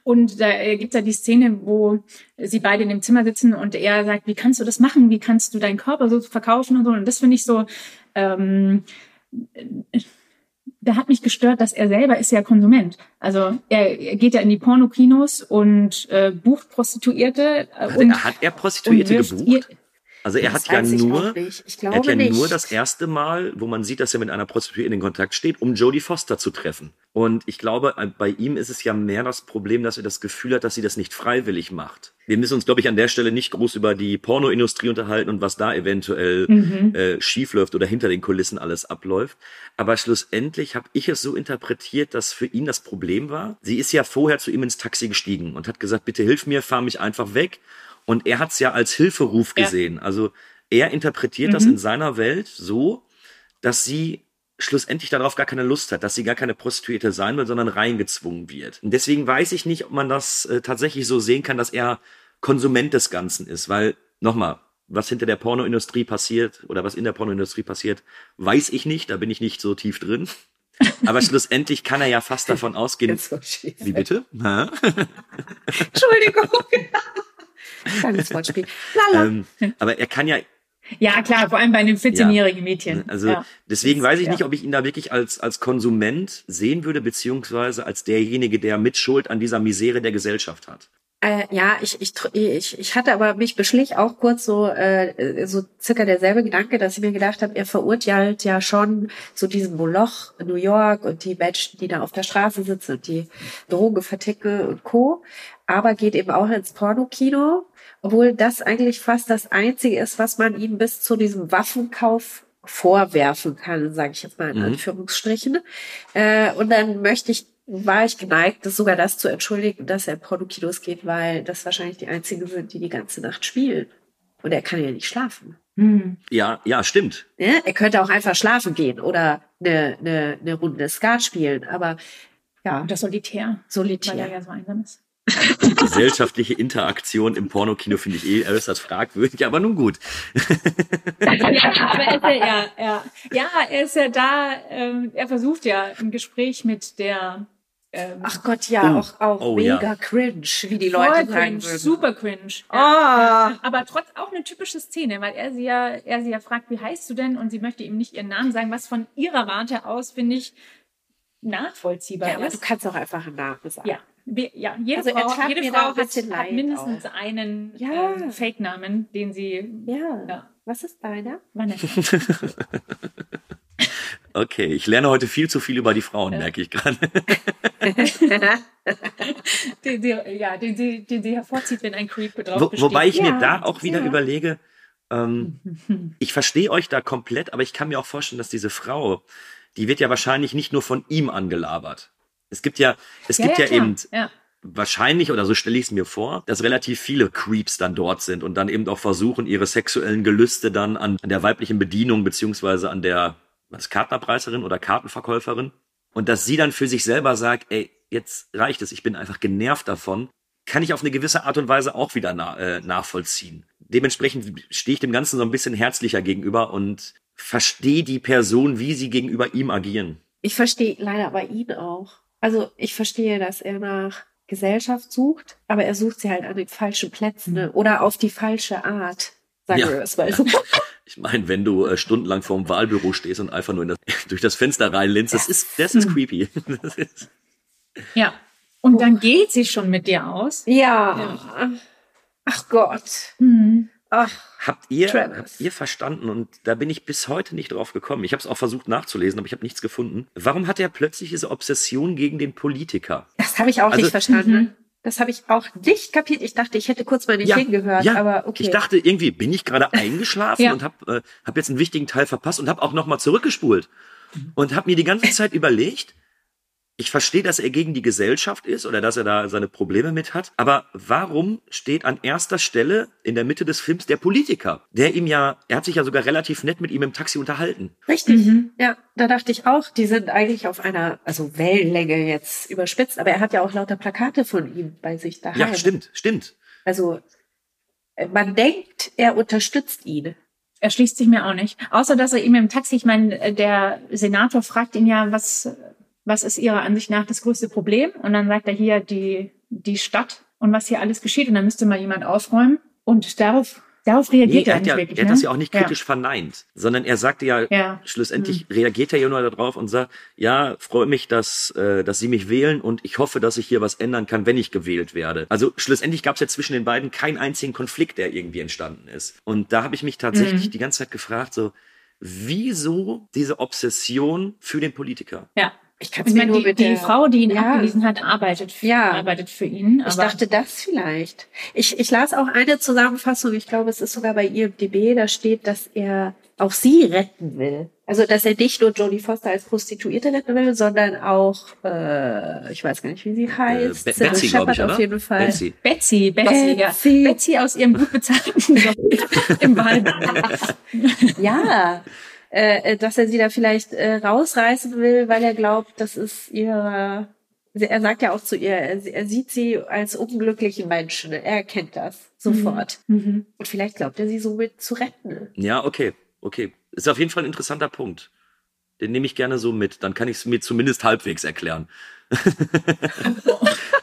[SPEAKER 5] Und da gibt's ja die Szene, wo sie beide in dem Zimmer sitzen und er sagt, wie kannst du das machen? Wie kannst du deinen Körper so verkaufen und so? Und das finde ich so, ähm, da hat mich gestört, dass er selber ist ja Konsument. Also er, er geht ja in die Pornokinos und äh, bucht Prostituierte. Äh,
[SPEAKER 6] also
[SPEAKER 5] und,
[SPEAKER 6] hat er Prostituierte gebucht? Ihr, also er hat ja nur,
[SPEAKER 7] er
[SPEAKER 6] hat ja
[SPEAKER 7] nicht.
[SPEAKER 6] nur das erste Mal, wo man sieht, dass er mit einer Prostituierten in Kontakt steht, um Jodie Foster zu treffen. Und ich glaube, äh, bei ihm ist es ja mehr das Problem, dass er das Gefühl hat, dass sie das nicht freiwillig macht. Wir müssen uns, glaube ich, an der Stelle nicht groß über die Pornoindustrie unterhalten und was da eventuell mhm. äh, schiefläuft oder hinter den Kulissen alles abläuft. Aber schlussendlich habe ich es so interpretiert, dass für ihn das Problem war. Sie ist ja vorher zu ihm ins Taxi gestiegen und hat gesagt, bitte hilf mir, fahr mich einfach weg. Und er hat es ja als Hilferuf gesehen. Ja. Also er interpretiert mhm. das in seiner Welt so, dass sie schlussendlich darauf gar keine Lust hat, dass sie gar keine Prostituierte sein will, sondern reingezwungen wird. Und deswegen weiß ich nicht, ob man das äh, tatsächlich so sehen kann, dass er Konsument des Ganzen ist, weil nochmal, was hinter der Pornoindustrie passiert oder was in der Pornoindustrie passiert, weiß ich nicht, da bin ich nicht so tief drin. Aber schlussendlich kann er ja fast davon ausgehen. Wie bitte?
[SPEAKER 7] Entschuldigung. Kleines Wortspiel.
[SPEAKER 6] Ähm, aber er kann ja
[SPEAKER 5] ja, klar, vor allem bei einem 14-jährigen Mädchen.
[SPEAKER 6] Also
[SPEAKER 5] ja.
[SPEAKER 6] deswegen weiß ich nicht, ob ich ihn da wirklich als, als Konsument sehen würde, beziehungsweise als derjenige, der Mitschuld an dieser Misere der Gesellschaft hat.
[SPEAKER 7] Äh, ja, ich, ich, ich, ich hatte aber mich beschlich auch kurz so, äh, so circa derselbe Gedanke, dass ich mir gedacht habe, er verurteilt ja schon so diesen Moloch New York und die Menschen, die da auf der Straße sitzen und die Droge verticken und Co. Aber geht eben auch ins Pornokino, obwohl das eigentlich fast das Einzige ist, was man ihm bis zu diesem Waffenkauf vorwerfen kann, sage ich jetzt mal in mhm. Anführungsstrichen. Äh, und dann möchte ich war ich geneigt, das sogar das zu entschuldigen, dass er in Pornokinos geht, weil das wahrscheinlich die einzigen sind, die die ganze Nacht spielen. Und er kann ja nicht schlafen.
[SPEAKER 6] Hm. Ja, ja, stimmt.
[SPEAKER 7] Ja, er könnte auch einfach schlafen gehen oder eine, eine, eine Runde Skat spielen, aber ja.
[SPEAKER 5] Und das Solitär.
[SPEAKER 7] Solitär.
[SPEAKER 5] Weil er ja so einsam ist.
[SPEAKER 6] Gesellschaftliche Interaktion im Pornokino finde ich eh äußerst fragwürdig, aber nun gut.
[SPEAKER 5] ja, aber er ist ja, ja, ja, ja, er ist ja da, ähm, er versucht ja im Gespräch mit der
[SPEAKER 7] ähm, Ach Gott, ja, oh, auch, auch oh, mega ja. cringe, wie die Leute
[SPEAKER 5] cringe,
[SPEAKER 7] sagen würden.
[SPEAKER 5] Super cringe.
[SPEAKER 7] Ja, oh.
[SPEAKER 5] aber trotz auch eine typische Szene, weil er sie ja, er sie ja fragt, wie heißt du denn? Und sie möchte ihm nicht ihren Namen sagen, was von ihrer Warte aus, finde ich, nachvollziehbar
[SPEAKER 7] ja, aber
[SPEAKER 5] ist.
[SPEAKER 7] du kannst auch einfach einen Namen sagen.
[SPEAKER 5] Ja. Ja, jede
[SPEAKER 7] also
[SPEAKER 5] Frau, jede Frau hat, hat mindestens
[SPEAKER 7] auch.
[SPEAKER 5] einen
[SPEAKER 7] ja.
[SPEAKER 5] ähm, Fake-Namen, den sie.
[SPEAKER 7] Ja. ja. Was ist deiner?
[SPEAKER 5] Vanessa.
[SPEAKER 6] Okay, ich lerne heute viel zu viel über die Frauen, ja. merke ich gerade.
[SPEAKER 5] den, den, ja, den, den, den sie hervorzieht, wenn ein Creep drauf Wo, besteht.
[SPEAKER 6] Wobei ich
[SPEAKER 5] ja,
[SPEAKER 6] mir da auch wieder ja. überlege, ähm, ich verstehe euch da komplett, aber ich kann mir auch vorstellen, dass diese Frau, die wird ja wahrscheinlich nicht nur von ihm angelabert. Es gibt ja, es gibt ja, eben wahrscheinlich, oder so stelle ich es mir vor, dass relativ viele Creeps dann dort sind und dann eben auch versuchen, ihre sexuellen Gelüste dann an, an der weiblichen Bedienung beziehungsweise an der was Kartenabreißerin oder Kartenverkäuferin und dass sie dann für sich selber sagt, ey, jetzt reicht es, ich bin einfach genervt davon, kann ich auf eine gewisse Art und Weise auch wieder na, äh, nachvollziehen. Dementsprechend stehe ich dem Ganzen so ein bisschen herzlicher gegenüber und verstehe die Person, wie sie gegenüber ihm agieren.
[SPEAKER 7] Ich verstehe leider aber ihn auch. Also ich verstehe, dass er nach Gesellschaft sucht, aber er sucht sie halt an den falschen Plätzen ne? oder auf die falsche Art. Sagen ja. wir es mal so.
[SPEAKER 6] Ich meine, wenn du äh, stundenlang vorm Wahlbüro stehst und einfach nur das, durch das Fenster reinlinst, das ist, das ist creepy. Das ist
[SPEAKER 5] ja. Und dann geht sie schon mit dir aus.
[SPEAKER 7] Ja. ja. Ach Gott.
[SPEAKER 5] Mhm.
[SPEAKER 7] Ach,
[SPEAKER 6] habt ihr, habt ihr verstanden, und da bin ich bis heute nicht drauf gekommen, ich habe es auch versucht nachzulesen, aber ich habe nichts gefunden. Warum hat er plötzlich diese Obsession gegen den Politiker?
[SPEAKER 7] Das habe ich auch also, nicht verstanden. Das habe ich auch nicht kapiert. Ich dachte, ich hätte kurz mal nicht
[SPEAKER 6] Ja,
[SPEAKER 7] hingehört,
[SPEAKER 6] ja.
[SPEAKER 7] aber okay.
[SPEAKER 6] Ich dachte irgendwie, bin ich gerade eingeschlafen
[SPEAKER 5] Ja.
[SPEAKER 6] und habe äh, hab jetzt einen wichtigen Teil verpasst und habe auch noch mal zurückgespult und habe mir die ganze Zeit überlegt, ich verstehe, dass er gegen die Gesellschaft ist oder dass er da seine Probleme mit hat, aber warum steht an erster Stelle in der Mitte des Films der Politiker, der ihm ja, er hat sich ja sogar relativ nett mit ihm im Taxi unterhalten.
[SPEAKER 7] Richtig.
[SPEAKER 5] Mhm.
[SPEAKER 7] Ja, da dachte ich auch, die sind eigentlich auf einer, also Wellenlänge jetzt überspitzt, aber er hat ja auch lauter Plakate von ihm bei sich daheim.
[SPEAKER 6] Ja, stimmt, stimmt.
[SPEAKER 7] Also äh, man denkt, er unterstützt ihn.
[SPEAKER 5] Erschließt sich mir auch nicht. Außer, dass er ihm im Taxi, ich meine, äh, der Senator fragt ihn ja, was, was ist Ihrer Ansicht nach das größte Problem? Und dann sagt er hier die, die Stadt und was hier alles geschieht. Und dann müsste mal jemand aufräumen. Und darauf, darauf
[SPEAKER 6] Nee,
[SPEAKER 5] reagiert
[SPEAKER 6] er
[SPEAKER 5] er
[SPEAKER 6] hat,
[SPEAKER 5] nicht
[SPEAKER 6] ja,
[SPEAKER 5] wirklich.
[SPEAKER 6] er hat
[SPEAKER 5] ne?
[SPEAKER 6] das ja auch nicht kritisch verneint, sondern er sagte ja,
[SPEAKER 5] Ja.
[SPEAKER 6] schlussendlich reagiert er ja nur darauf und sagt, ja, freue mich, dass, äh, dass Sie mich wählen und ich hoffe, dass ich hier was ändern kann, wenn ich gewählt werde. Also schlussendlich gab es ja zwischen den beiden keinen einzigen Konflikt, der irgendwie entstanden ist. Und da habe ich mich tatsächlich
[SPEAKER 5] Mhm.
[SPEAKER 6] die ganze Zeit gefragt, so, wieso diese Obsession für den Politiker?
[SPEAKER 5] Ja.
[SPEAKER 7] Ich kann
[SPEAKER 5] Ich
[SPEAKER 7] mir
[SPEAKER 5] meine,
[SPEAKER 7] nur
[SPEAKER 5] die,
[SPEAKER 7] mit
[SPEAKER 5] die Frau, die ihn
[SPEAKER 7] Ja.
[SPEAKER 5] abgewiesen hat, arbeitet für,
[SPEAKER 7] Ja.
[SPEAKER 5] arbeitet für ihn.
[SPEAKER 7] Ich dachte das vielleicht. Ich, ich las auch eine Zusammenfassung, ich glaube, es ist sogar bei IMDb, da steht, dass er auch sie retten will. Also, dass er nicht nur Jodie Foster als Prostituierte retten will, sondern auch, äh, ich weiß gar nicht, wie sie heißt,
[SPEAKER 6] Äh, Be- Betsy, glaube
[SPEAKER 7] Shepherd
[SPEAKER 6] ich, oder?
[SPEAKER 7] auf jeden Fall.
[SPEAKER 6] Betsy.
[SPEAKER 5] Betsy, Betsy, ja.
[SPEAKER 7] Betsy.
[SPEAKER 5] Betsy aus ihrem gut bezahlten Job im Wald.
[SPEAKER 7] Ja, äh, äh, dass er sie da vielleicht äh, rausreißen will, weil er glaubt, das ist ihre. Er sagt ja auch zu ihr, er, er sieht sie als unglücklichen Menschen. Er erkennt das sofort.
[SPEAKER 5] Mhm.
[SPEAKER 7] Und vielleicht glaubt er, sie somit zu retten.
[SPEAKER 6] Ja, okay, okay. Ist auf jeden Fall ein interessanter Punkt. Den nehme ich gerne so mit. Dann kann ich es mir zumindest halbwegs erklären.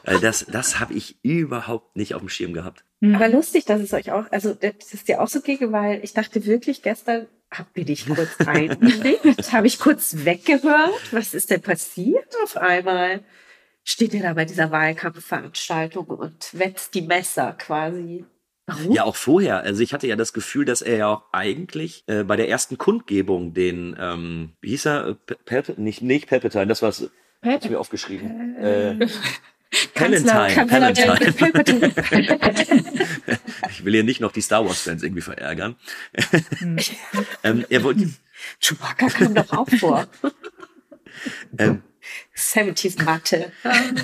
[SPEAKER 6] Weil das, das habe ich überhaupt nicht auf dem Schirm gehabt.
[SPEAKER 5] Mhm.
[SPEAKER 7] Aber lustig, dass es euch auch, also das ist dir auch so ging, weil ich dachte wirklich gestern, hab bin ich kurz reingelegt, habe ich kurz weggehört. Was ist denn passiert auf einmal? Steht er da bei dieser Wahlkampfveranstaltung und wetzt die Messer quasi. Warum?
[SPEAKER 6] Ja, auch vorher. Also ich hatte ja das Gefühl, dass er ja auch eigentlich äh, bei der ersten Kundgebung den, ähm, wie hieß er? Äh, Pal Pal nicht, nicht Palpatine, das war's. Hab ich mir aufgeschrieben. Äh,
[SPEAKER 5] Kanzler-
[SPEAKER 6] Palantine, Palantine. ich will hier nicht noch die Star Wars Fans irgendwie verärgern. ähm, er wollte,
[SPEAKER 7] Chewbacca kam doch auch vor.
[SPEAKER 6] ähm,
[SPEAKER 7] 70s Mathe.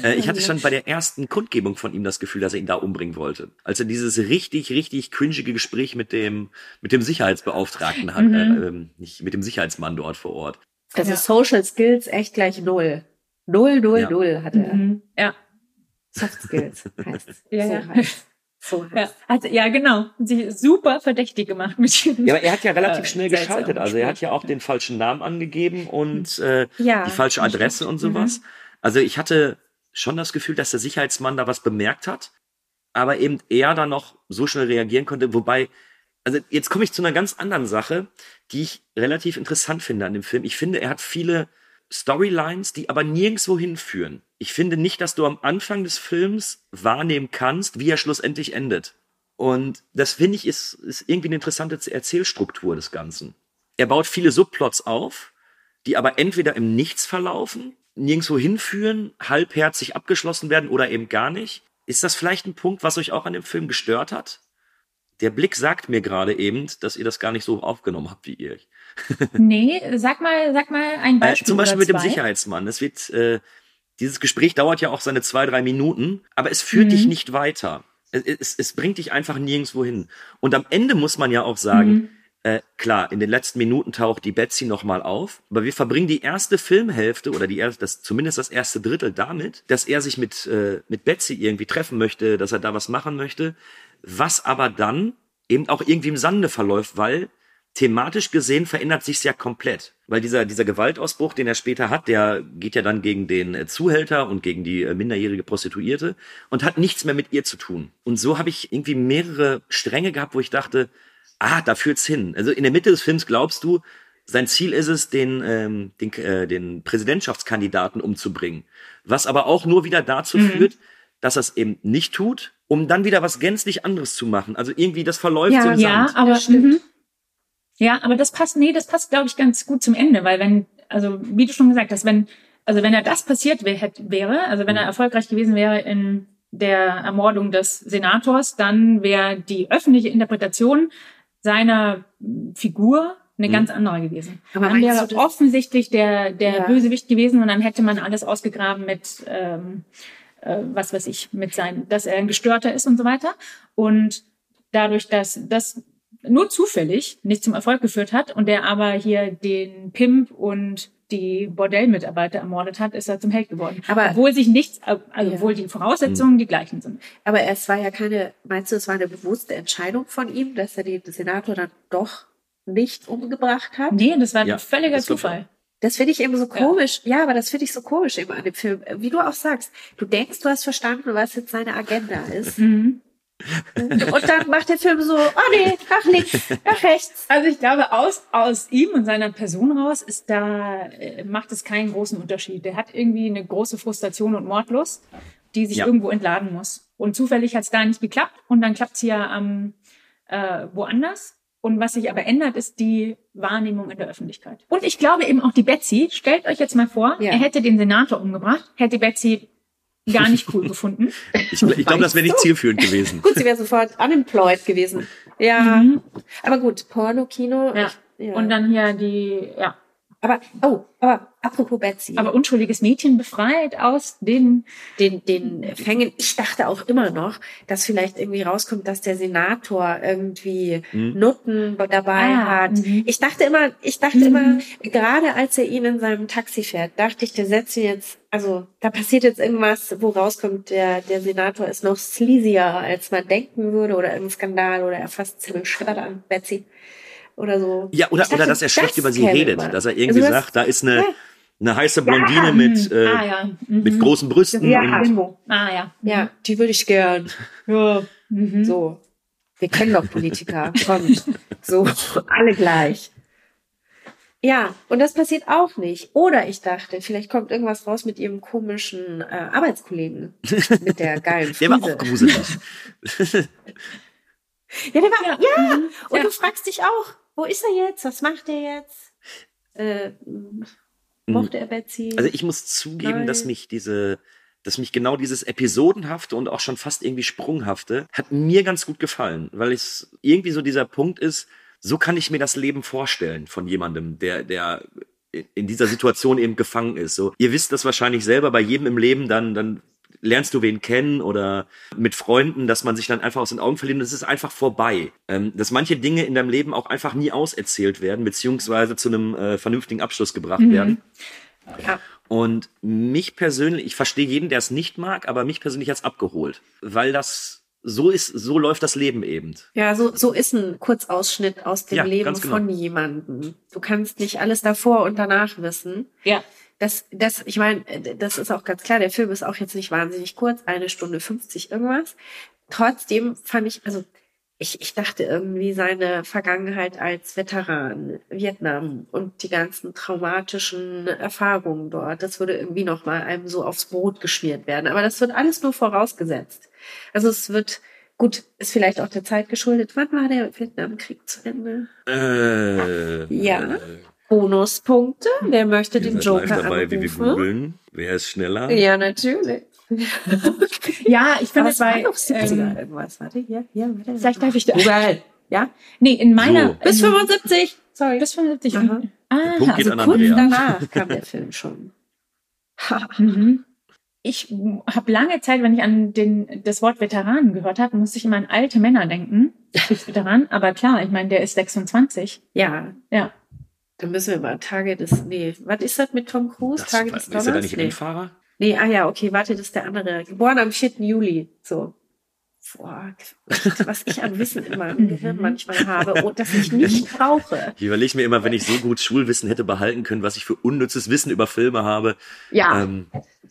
[SPEAKER 6] Äh, ich hatte schon bei der ersten Kundgebung von ihm das Gefühl, dass er ihn da umbringen wollte. Als er dieses richtig, richtig cringige Gespräch mit dem, mit dem Sicherheitsbeauftragten hat,
[SPEAKER 5] Mhm.
[SPEAKER 6] äh, ähm, nicht mit dem Sicherheitsmann dort vor Ort.
[SPEAKER 7] Also
[SPEAKER 5] Ja.
[SPEAKER 7] Social Skills echt gleich null. Null, null,
[SPEAKER 6] Ja.
[SPEAKER 7] null hat er.
[SPEAKER 5] Mhm. Ja.
[SPEAKER 7] Soft Skills heißt es.
[SPEAKER 5] Ja,
[SPEAKER 7] so
[SPEAKER 5] ja.
[SPEAKER 7] heißt So
[SPEAKER 5] Ja, hat, ja, genau. Sie super verdächtig gemacht mit diesem.
[SPEAKER 6] Ja, aber er hat ja relativ
[SPEAKER 5] Äh,
[SPEAKER 6] schnell geschaltet. Also er hat ja auch den falschen Namen angegeben und äh,
[SPEAKER 7] Ja,
[SPEAKER 6] die falsche Adresse
[SPEAKER 5] stimmt.
[SPEAKER 6] und sowas. Also ich hatte schon das Gefühl, dass der Sicherheitsmann da was bemerkt hat, aber eben er dann noch so schnell reagieren konnte. Wobei, also jetzt komme ich zu einer ganz anderen Sache, die ich relativ interessant finde an dem Film. Ich finde, er hat viele Storylines, die aber nirgendwo hinführen. Ich finde nicht, dass du am Anfang des Films wahrnehmen kannst, wie er schlussendlich endet. Und das finde ich ist, ist irgendwie eine interessante Erzählstruktur des Ganzen. Er baut viele Subplots auf, die aber entweder im Nichts verlaufen, nirgendwo hinführen, halbherzig abgeschlossen werden oder eben gar nicht. Ist das vielleicht ein Punkt, was euch auch an dem Film gestört hat? Der Blick sagt mir gerade eben, dass ihr das gar nicht so aufgenommen habt wie ihr.
[SPEAKER 5] Nee, sag mal, sag mal ein
[SPEAKER 6] Äh,
[SPEAKER 5] Beispiel.
[SPEAKER 6] zum Beispiel mit dem. Sicherheitsmann. Es wird, äh, dieses Gespräch dauert ja auch seine zwei, drei Minuten, aber es führt
[SPEAKER 5] Mhm.
[SPEAKER 6] dich nicht weiter. Es, es, bringt dich einfach nirgendwo hin. Und am Ende muss man ja auch sagen,
[SPEAKER 5] Mhm.
[SPEAKER 6] äh, klar, in den letzten Minuten taucht die Betsy nochmal auf, aber wir verbringen die erste Filmhälfte oder die erste, das, zumindest das erste Drittel damit, dass er sich mit, äh, mit Betsy irgendwie treffen möchte, dass er da was machen möchte, was aber dann eben auch irgendwie im Sande verläuft, weil thematisch gesehen verändert sich's ja komplett. Weil dieser, dieser Gewaltausbruch, den er später hat, der geht ja dann gegen den äh, Zuhälter und gegen die äh, minderjährige Prostituierte und hat nichts mehr mit ihr zu tun. Und so habe ich irgendwie mehrere Stränge gehabt, wo ich dachte, ah, da führt's hin. Also in der Mitte des Films glaubst du, sein Ziel ist es, den, ähm, den, äh, den Präsidentschaftskandidaten umzubringen. Was aber auch nur wieder dazu
[SPEAKER 5] Mhm.
[SPEAKER 6] führt, dass er es eben nicht tut, um dann wieder was gänzlich anderes zu machen. Also irgendwie, das verläuft
[SPEAKER 7] Ja,
[SPEAKER 6] so im
[SPEAKER 5] Ja,
[SPEAKER 6] Sand.
[SPEAKER 5] aber
[SPEAKER 7] Das stimmt.
[SPEAKER 5] Mhm. ja, aber das passt, nee, das passt, glaube ich, ganz gut zum Ende, weil wenn, also wie du schon gesagt hast, wenn, also wenn er das passiert wäre, also wenn er erfolgreich gewesen wäre in der Ermordung des Senators, dann wäre die öffentliche Interpretation seiner Figur eine
[SPEAKER 6] Mhm.
[SPEAKER 5] ganz andere gewesen.
[SPEAKER 7] Aber
[SPEAKER 5] dann wäre
[SPEAKER 7] du
[SPEAKER 5] offensichtlich der, der
[SPEAKER 7] Ja.
[SPEAKER 5] Bösewicht gewesen und dann hätte man alles ausgegraben mit, ähm, äh, was weiß ich, mit seinem, dass er ein Gestörter ist und so weiter. Und dadurch, dass das nur zufällig nicht zum Erfolg geführt hat und der aber hier den Pimp und die Bordellmitarbeiter ermordet hat, ist er zum Held geworden.
[SPEAKER 7] Aber-
[SPEAKER 5] obwohl sich nichts, also
[SPEAKER 7] Ja.
[SPEAKER 5] obwohl die Voraussetzungen die gleichen sind.
[SPEAKER 7] Aber es war ja keine, meinst du, es war eine bewusste Entscheidung von ihm, dass er den Senator dann doch nicht umgebracht hat?
[SPEAKER 5] Nee, das war
[SPEAKER 6] Ja,
[SPEAKER 5] ein völliger Zufall.
[SPEAKER 7] Das finde ich eben so komisch. Ja. aber das finde ich so komisch eben an dem Film. Wie du auch sagst, du denkst, du hast verstanden, was jetzt seine Agenda ist.
[SPEAKER 5] Mhm.
[SPEAKER 7] Und dann macht der Film so, oh nee, nach links, nach rechts.
[SPEAKER 5] Also ich glaube, aus, aus ihm und seiner Person raus ist da, äh, macht es keinen großen Unterschied. Der hat irgendwie eine große Frustration und Mordlust, die sich
[SPEAKER 6] Ja.
[SPEAKER 5] irgendwo entladen muss. Und zufällig hat es da nicht geklappt und dann klappt es ja ähm, äh, woanders. Und was sich aber ändert, ist die Wahrnehmung in der Öffentlichkeit. Und ich glaube eben auch die Betsy, stellt euch jetzt mal vor,
[SPEAKER 7] Ja.
[SPEAKER 5] er hätte den Senator umgebracht, hätte Betsy gar nicht cool gefunden.
[SPEAKER 6] Ich, ich glaube, das wäre nicht zielführend gewesen.
[SPEAKER 7] Gut, sie wäre sofort unemployed gewesen. Ja,
[SPEAKER 5] Mhm.
[SPEAKER 7] aber gut, Porno-Kino.
[SPEAKER 5] Ja.
[SPEAKER 7] ich- ja.
[SPEAKER 5] Und dann hier die, ja,
[SPEAKER 7] aber, oh, aber apropos Betsy.
[SPEAKER 5] aber unschuldiges Mädchen befreit aus den
[SPEAKER 7] den, den Fängen. Ich dachte auch immer noch, dass vielleicht irgendwie rauskommt, dass der Senator irgendwie
[SPEAKER 6] Hm.
[SPEAKER 7] Nutten dabei
[SPEAKER 5] Ah,
[SPEAKER 7] hat.
[SPEAKER 5] mhm.
[SPEAKER 7] Ich dachte immer, ich dachte
[SPEAKER 5] Mhm.
[SPEAKER 7] immer, gerade als er ihn in seinem Taxi fährt, dachte ich, der setzt ihn jetzt, also da passiert jetzt irgendwas, wo rauskommt, der, der Senator ist noch sleazier, als man denken würde, oder irgendein Skandal, oder er fasst ziemlich schwer an Betsy. Oder so.
[SPEAKER 6] Ja, oder,
[SPEAKER 7] dachte,
[SPEAKER 6] oder dass er schlecht
[SPEAKER 7] das
[SPEAKER 6] über sie redet.
[SPEAKER 7] immer.
[SPEAKER 6] Dass er irgendwie
[SPEAKER 7] Also
[SPEAKER 6] sagt, da ist eine,
[SPEAKER 7] Ja.
[SPEAKER 6] eine heiße Blondine mit, äh,
[SPEAKER 5] ah, ja. Mhm.
[SPEAKER 6] mit großen Brüsten.
[SPEAKER 7] Ja,
[SPEAKER 6] und,
[SPEAKER 5] Ah ja.
[SPEAKER 7] Ja, die würde ich gern. Ja,
[SPEAKER 5] Mhm.
[SPEAKER 7] so. Wir kennen doch Politiker. Kommt. So, alle gleich. Ja, und das passiert auch nicht. Oder ich dachte, vielleicht kommt irgendwas raus mit ihrem komischen äh, Arbeitskollegen. Mit der geilen
[SPEAKER 6] der war auch gruselig.
[SPEAKER 7] Ja, der war, ja.
[SPEAKER 5] Mhm.
[SPEAKER 7] Und
[SPEAKER 5] Ja.
[SPEAKER 7] du fragst dich auch, wo ist er jetzt? Was macht er jetzt? Äh, mochte er Betsy?
[SPEAKER 6] Also ich muss zugeben,
[SPEAKER 7] Nein.
[SPEAKER 6] dass mich diese, dass mich genau dieses Episodenhafte und auch schon fast irgendwie Sprunghafte hat mir ganz gut gefallen, weil es irgendwie so dieser Punkt ist, so kann ich mir das Leben vorstellen von jemandem, der, der in dieser Situation eben gefangen ist. So, ihr wisst das wahrscheinlich selber bei jedem im Leben, dann, dann lernst du wen kennen oder mit Freunden, dass man sich dann einfach aus den Augen verliert und es ist einfach vorbei. Ähm, dass manche Dinge in deinem Leben auch einfach nie auserzählt werden, beziehungsweise zu einem äh, vernünftigen Abschluss gebracht
[SPEAKER 5] Mhm.
[SPEAKER 6] werden.
[SPEAKER 7] Ja.
[SPEAKER 6] Und mich persönlich, ich verstehe jeden, der es nicht mag, aber mich persönlich hat's abgeholt, weil das so ist, so läuft das Leben eben.
[SPEAKER 7] Ja, so, so ist ein Kurzausschnitt aus dem
[SPEAKER 6] Ja,
[SPEAKER 7] Leben
[SPEAKER 6] genau.
[SPEAKER 7] von jemandem. Du kannst nicht alles davor und danach wissen.
[SPEAKER 5] Ja.
[SPEAKER 7] Das, das, ich meine, das ist auch ganz klar, der Film ist auch jetzt nicht wahnsinnig kurz, eine Stunde 50 irgendwas. Trotzdem fand ich, also ich, ich dachte irgendwie seine Vergangenheit als Veteran, Vietnam und die ganzen traumatischen Erfahrungen dort, das würde irgendwie nochmal einem so aufs Brot geschmiert werden. Aber das wird alles nur vorausgesetzt. Also es wird, gut, ist vielleicht auch der Zeit geschuldet. Wann war der Vietnamkrieg zu Ende?
[SPEAKER 6] Äh,
[SPEAKER 7] Ja. Bonuspunkte. Wer möchte
[SPEAKER 6] Ihr
[SPEAKER 7] den
[SPEAKER 6] seid live
[SPEAKER 7] Joker
[SPEAKER 6] dabei, wie wir
[SPEAKER 7] anrufen?
[SPEAKER 6] googeln. Wer ist schneller?
[SPEAKER 7] Ja, natürlich.
[SPEAKER 5] Ja, ich finde
[SPEAKER 7] es war
[SPEAKER 5] bei,
[SPEAKER 7] noch 70er
[SPEAKER 5] ähm,
[SPEAKER 7] irgendwas. Warte, hier, hier, warte.
[SPEAKER 5] vielleicht darf ich da,
[SPEAKER 7] Google. Ja?
[SPEAKER 5] nee, in meiner,
[SPEAKER 6] So.
[SPEAKER 7] Bis
[SPEAKER 5] in,
[SPEAKER 7] 75. Sorry.
[SPEAKER 5] bis 75.
[SPEAKER 7] Aha.
[SPEAKER 5] Ah,
[SPEAKER 6] Punkt geht
[SPEAKER 7] also
[SPEAKER 6] an
[SPEAKER 7] kurz danach kam der Film schon.
[SPEAKER 5] Mhm. Ich habe lange Zeit, wenn ich an den, das Wort Veteranen gehört habe, musste ich immer an alte Männer denken. Kriegsveteran. Aber klar, ich meine, der ist 26.
[SPEAKER 7] Ja.
[SPEAKER 5] Ja.
[SPEAKER 7] Dann müssen wir mal Tage des, nee, was ist das mit Tom Cruise?
[SPEAKER 6] Das,
[SPEAKER 7] Tage des
[SPEAKER 6] ist er da
[SPEAKER 7] Donners?
[SPEAKER 6] nicht
[SPEAKER 7] Nee.
[SPEAKER 6] Rennfahrer?
[SPEAKER 7] nee, ah ja, okay, warte, das ist der andere. Geboren am 4. Juli. So. Boah, was ich an Wissen immer im Gehirn manchmal habe und das ich nicht brauche.
[SPEAKER 6] Ich überlege mir immer, wenn ich so gut Schulwissen hätte behalten können, was ich für unnützes Wissen über Filme habe.
[SPEAKER 7] Ja.
[SPEAKER 6] Ähm,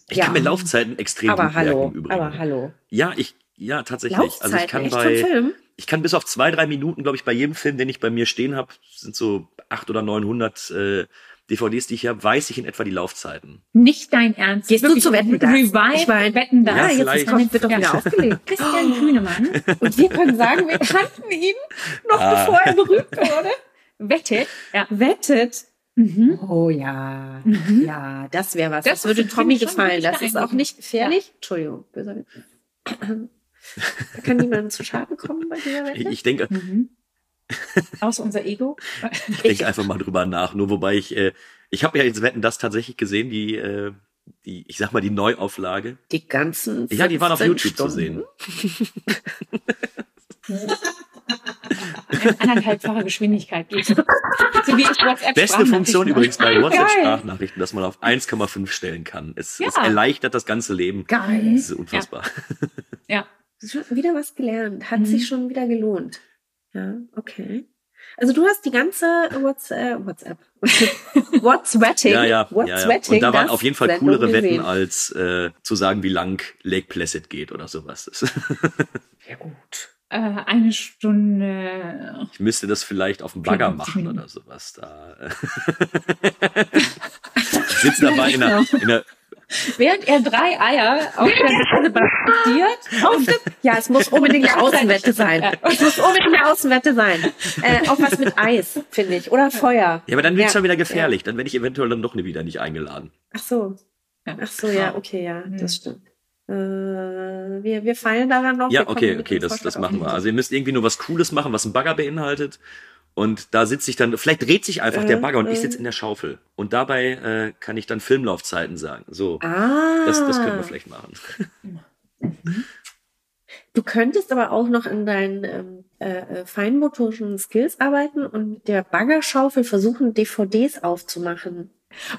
[SPEAKER 6] ich
[SPEAKER 7] Ja.
[SPEAKER 6] kann mir Laufzeiten extrem
[SPEAKER 7] aber
[SPEAKER 6] gut
[SPEAKER 7] hallo,
[SPEAKER 6] merken im Übrigen.
[SPEAKER 7] aber hallo.
[SPEAKER 6] Ja, ich, ja, tatsächlich.
[SPEAKER 7] Laufzeit,
[SPEAKER 6] also ich kann bei, ich kann bis auf zwei, drei Minuten, glaube ich, bei jedem Film, den ich bei mir stehen habe, sind so acht oder 900 äh, DVDs, die ich habe, weiß ich in etwa die Laufzeiten.
[SPEAKER 5] Nicht dein Ernst.
[SPEAKER 7] Gehst du zu Wetten, das?
[SPEAKER 5] Revive
[SPEAKER 7] Ich mein,
[SPEAKER 5] Wetten, das.
[SPEAKER 6] Ja,
[SPEAKER 7] jetzt
[SPEAKER 6] vielleicht.
[SPEAKER 7] kommt, wird doch
[SPEAKER 5] Ja.
[SPEAKER 7] wieder aufgelegt.
[SPEAKER 5] Christian Kühnemann
[SPEAKER 7] Und wir können sagen, wir kannten ihn noch
[SPEAKER 6] Ah.
[SPEAKER 7] bevor er berühmt wurde.
[SPEAKER 5] wettet. Ja.
[SPEAKER 7] Wettet.
[SPEAKER 5] Mhm.
[SPEAKER 7] Oh ja. Ja, das wäre was.
[SPEAKER 5] Das
[SPEAKER 7] Das, würde Tommy gefallen. Das ist auch nicht gefährlich. Entschuldigung, böser Witz. Da kann niemand zu Schaden kommen bei dieser Wette.
[SPEAKER 6] Ich, denke,
[SPEAKER 5] Mhm. Aus unser Ego.
[SPEAKER 6] ich denke einfach mal drüber nach. Nur wobei ich, äh, ich habe ja jetzt Wetten das tatsächlich gesehen, die, äh, die, ich sag mal die Neuauflage.
[SPEAKER 7] Die ganzen.
[SPEAKER 6] Ja, die waren auf
[SPEAKER 7] 15
[SPEAKER 6] YouTube zu
[SPEAKER 7] Stunden.
[SPEAKER 6] sehen.
[SPEAKER 5] Anderthalbfache Geschwindigkeit. geht. So wie ich WhatsApp
[SPEAKER 6] Beste Funktion übrigens bei WhatsApp
[SPEAKER 5] Geil.
[SPEAKER 6] Sprachnachrichten, dass man auf 1,5 stellen kann. Es, es
[SPEAKER 5] Ja.
[SPEAKER 6] erleichtert das ganze Leben.
[SPEAKER 7] Geil.
[SPEAKER 6] Das ist unfassbar.
[SPEAKER 5] Ja.
[SPEAKER 7] Schon wieder was gelernt. Hat
[SPEAKER 5] Mhm.
[SPEAKER 7] sich schon wieder gelohnt. Ja, okay. Also du hast die ganze WhatsApp, WhatsApp, WhatsApping,
[SPEAKER 6] Ja, ja, ja, ja.
[SPEAKER 7] WhatsApping,
[SPEAKER 6] Und da waren auf jeden Fall
[SPEAKER 7] Sendung
[SPEAKER 6] coolere
[SPEAKER 7] gesehen.
[SPEAKER 6] Wetten, als äh, zu sagen, wie lang Lake Placid geht oder sowas.
[SPEAKER 7] Ja gut.
[SPEAKER 5] Äh, eine Stunde.
[SPEAKER 6] Ich müsste das vielleicht auf dem Bagger
[SPEAKER 5] 54
[SPEAKER 6] machen
[SPEAKER 5] Minuten.
[SPEAKER 6] oder sowas. Da äh, ich sitze dabei in einer, in einer
[SPEAKER 5] Während er drei Eier auf der.
[SPEAKER 7] Auf dem, ja, es muss unbedingt eine Außenwette sein. Es muss unbedingt eine Außenwette sein. Äh, auch was mit Eis, finde ich. Oder Feuer.
[SPEAKER 6] Ja, aber dann wird's
[SPEAKER 7] Ja,
[SPEAKER 6] schon wieder gefährlich. Dann werde ich eventuell dann doch wieder nicht eingeladen.
[SPEAKER 7] Ach so. Ach so, ja, okay, ja, das stimmt. Äh, wir, wir feilen daran noch.
[SPEAKER 6] Ja, okay, okay, das, das machen wir. Also ihr müsst irgendwie nur was Cooles machen, was ein Bagger beinhaltet. Und da sitze ich dann, vielleicht dreht sich einfach
[SPEAKER 7] Äh,
[SPEAKER 6] der Bagger und ich
[SPEAKER 7] äh.
[SPEAKER 6] sitze in der Schaufel. Und dabei äh, kann ich dann Filmlaufzeiten sagen. So,
[SPEAKER 7] Ah.
[SPEAKER 6] das, das können wir vielleicht machen.
[SPEAKER 7] Du könntest aber auch noch an deinen ähm, äh, äh, feinmotorischen Skills arbeiten und mit der Baggerschaufel versuchen, DVDs aufzumachen.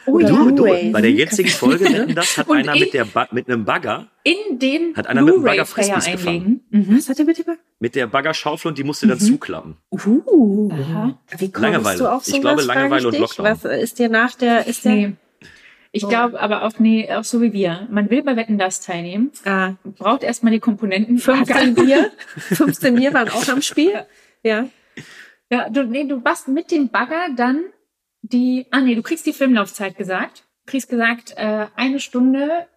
[SPEAKER 5] Oh ja.
[SPEAKER 6] Du, bei der jetzigen Folge, Wetten, das hat
[SPEAKER 5] Und
[SPEAKER 6] einer
[SPEAKER 5] ich-
[SPEAKER 6] mit, der ba mit einem Bagger,
[SPEAKER 5] In den
[SPEAKER 6] Hat einer mit dem Bagger Frisbees
[SPEAKER 5] einlegen. Mhm.
[SPEAKER 7] Was hat er mit dem?
[SPEAKER 6] mit der Baggerschaufel und die musste dann zuklappen.
[SPEAKER 7] Uh.
[SPEAKER 5] Aha.
[SPEAKER 7] Wie kommst
[SPEAKER 6] Langeweile.
[SPEAKER 7] du auf
[SPEAKER 6] Ich
[SPEAKER 7] sowas,
[SPEAKER 6] glaube,
[SPEAKER 7] frage
[SPEAKER 6] Langeweile und? Lockdown.
[SPEAKER 7] Was äh, ist dir nach der, ist der,
[SPEAKER 5] Nee. Ich glaube aber auch, nee, auch so wie wir. Man will bei Wetten das teilnehmen,
[SPEAKER 7] ah,
[SPEAKER 5] braucht erstmal die Komponenten.
[SPEAKER 7] 15 Bier, 15 Bier waren auch am Spiel. Ja.
[SPEAKER 5] Ja, du, nee, du machst mit dem Bagger dann die, ah nee, du kriegst die Filmlaufzeit gesagt. Du kriegst gesagt, äh, eine Stunde,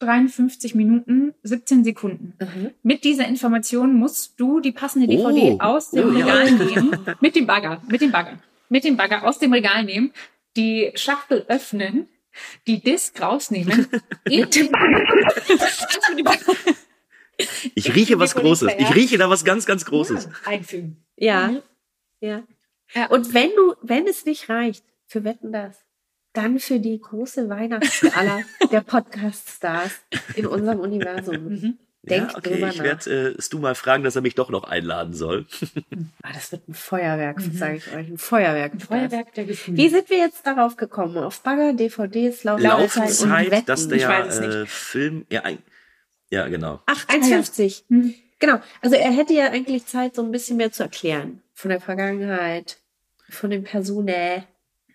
[SPEAKER 5] 53 Minuten, 17 Sekunden.
[SPEAKER 7] Mhm.
[SPEAKER 5] Mit dieser Information musst du die passende DVD
[SPEAKER 6] Oh.
[SPEAKER 5] aus dem
[SPEAKER 6] Oh, ja.
[SPEAKER 5] Regal nehmen. Mit dem Bagger, mit dem Bagger, mit dem Bagger aus dem Regal nehmen, die Schachtel öffnen, die Disc rausnehmen, in den
[SPEAKER 6] Ich rieche was Großes. Ich rieche da was ganz, ganz Großes.
[SPEAKER 5] einfügen.
[SPEAKER 7] Ja.
[SPEAKER 5] Mhm.
[SPEAKER 7] Ja.
[SPEAKER 5] Ja.
[SPEAKER 7] Und wenn du, wenn es nicht reicht für Wetten das, dann für die große Weihnachtsgala der Podcast-Stars in unserem Universum.
[SPEAKER 5] Mhm.
[SPEAKER 7] Denk
[SPEAKER 6] ja, okay,
[SPEAKER 7] drüber
[SPEAKER 6] ich werde äh, Stu mal fragen, dass er mich doch noch einladen soll.
[SPEAKER 7] Ah, das wird ein Feuerwerk, sage ich euch. Ein Feuerwerk.
[SPEAKER 5] Ein Feuerwerk der Gefühle.
[SPEAKER 7] Wie sind wir jetzt darauf gekommen? Auf Bagger, DVDs, Laufzeit, und Wetten.
[SPEAKER 6] dass
[SPEAKER 5] Ich weiß es
[SPEAKER 6] der äh, Film, ja, ein, ja, genau.
[SPEAKER 7] Ach, 1,50.
[SPEAKER 5] Hm.
[SPEAKER 7] Genau. Also er hätte ja eigentlich Zeit, so ein bisschen mehr zu erklären. Von der Vergangenheit, von den Personen.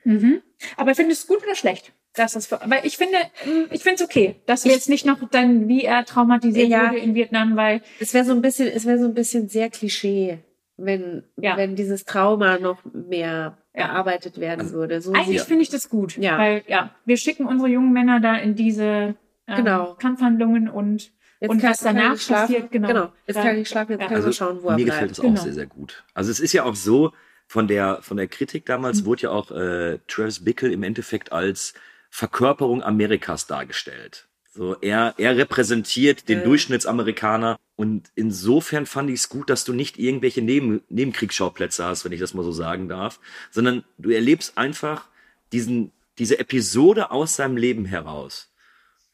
[SPEAKER 5] Mhm. Aber findest du es gut oder schlecht? Dass das, weil ich finde, mh, ich finde es okay, dass wir jetzt nicht noch dann, wie er traumatisiert
[SPEAKER 7] Ja.
[SPEAKER 5] wurde in Vietnam, weil
[SPEAKER 7] Es wäre so ein bisschen, es wäre so ein bisschen sehr Klischee, wenn,
[SPEAKER 5] Ja.
[SPEAKER 7] wenn dieses Trauma noch mehr
[SPEAKER 5] Ja.
[SPEAKER 7] bearbeitet werden würde. So
[SPEAKER 5] eigentlich finde ich das gut.
[SPEAKER 7] Ja.
[SPEAKER 5] Weil, ja, wir schicken unsere jungen Männer da in diese ähm,
[SPEAKER 7] Genau.
[SPEAKER 5] Kampfhandlungen und,
[SPEAKER 7] Jetzt
[SPEAKER 5] und
[SPEAKER 7] kann-
[SPEAKER 5] was danach passiert, genau.
[SPEAKER 7] Jetzt
[SPEAKER 5] Ja.
[SPEAKER 7] kann ich schlafen, jetzt
[SPEAKER 5] Ja.
[SPEAKER 7] kann ich
[SPEAKER 6] Also,
[SPEAKER 7] mal schauen, wo er
[SPEAKER 6] mir
[SPEAKER 7] bleibt.
[SPEAKER 6] gefällt es auch
[SPEAKER 5] Genau.
[SPEAKER 6] sehr, sehr gut. Also es ist ja auch so, von der, von der Kritik damals
[SPEAKER 5] Mhm.
[SPEAKER 6] wurde ja auch äh, Travis Bickle im Endeffekt als Verkörperung Amerikas dargestellt. So, er, er repräsentiert den
[SPEAKER 7] Äh.
[SPEAKER 6] Durchschnittsamerikaner und insofern fand ich es gut, dass du nicht irgendwelche Neben, Nebenkriegsschauplätze hast, wenn ich das mal so sagen darf, sondern du erlebst einfach diesen, diese Episode aus seinem Leben heraus.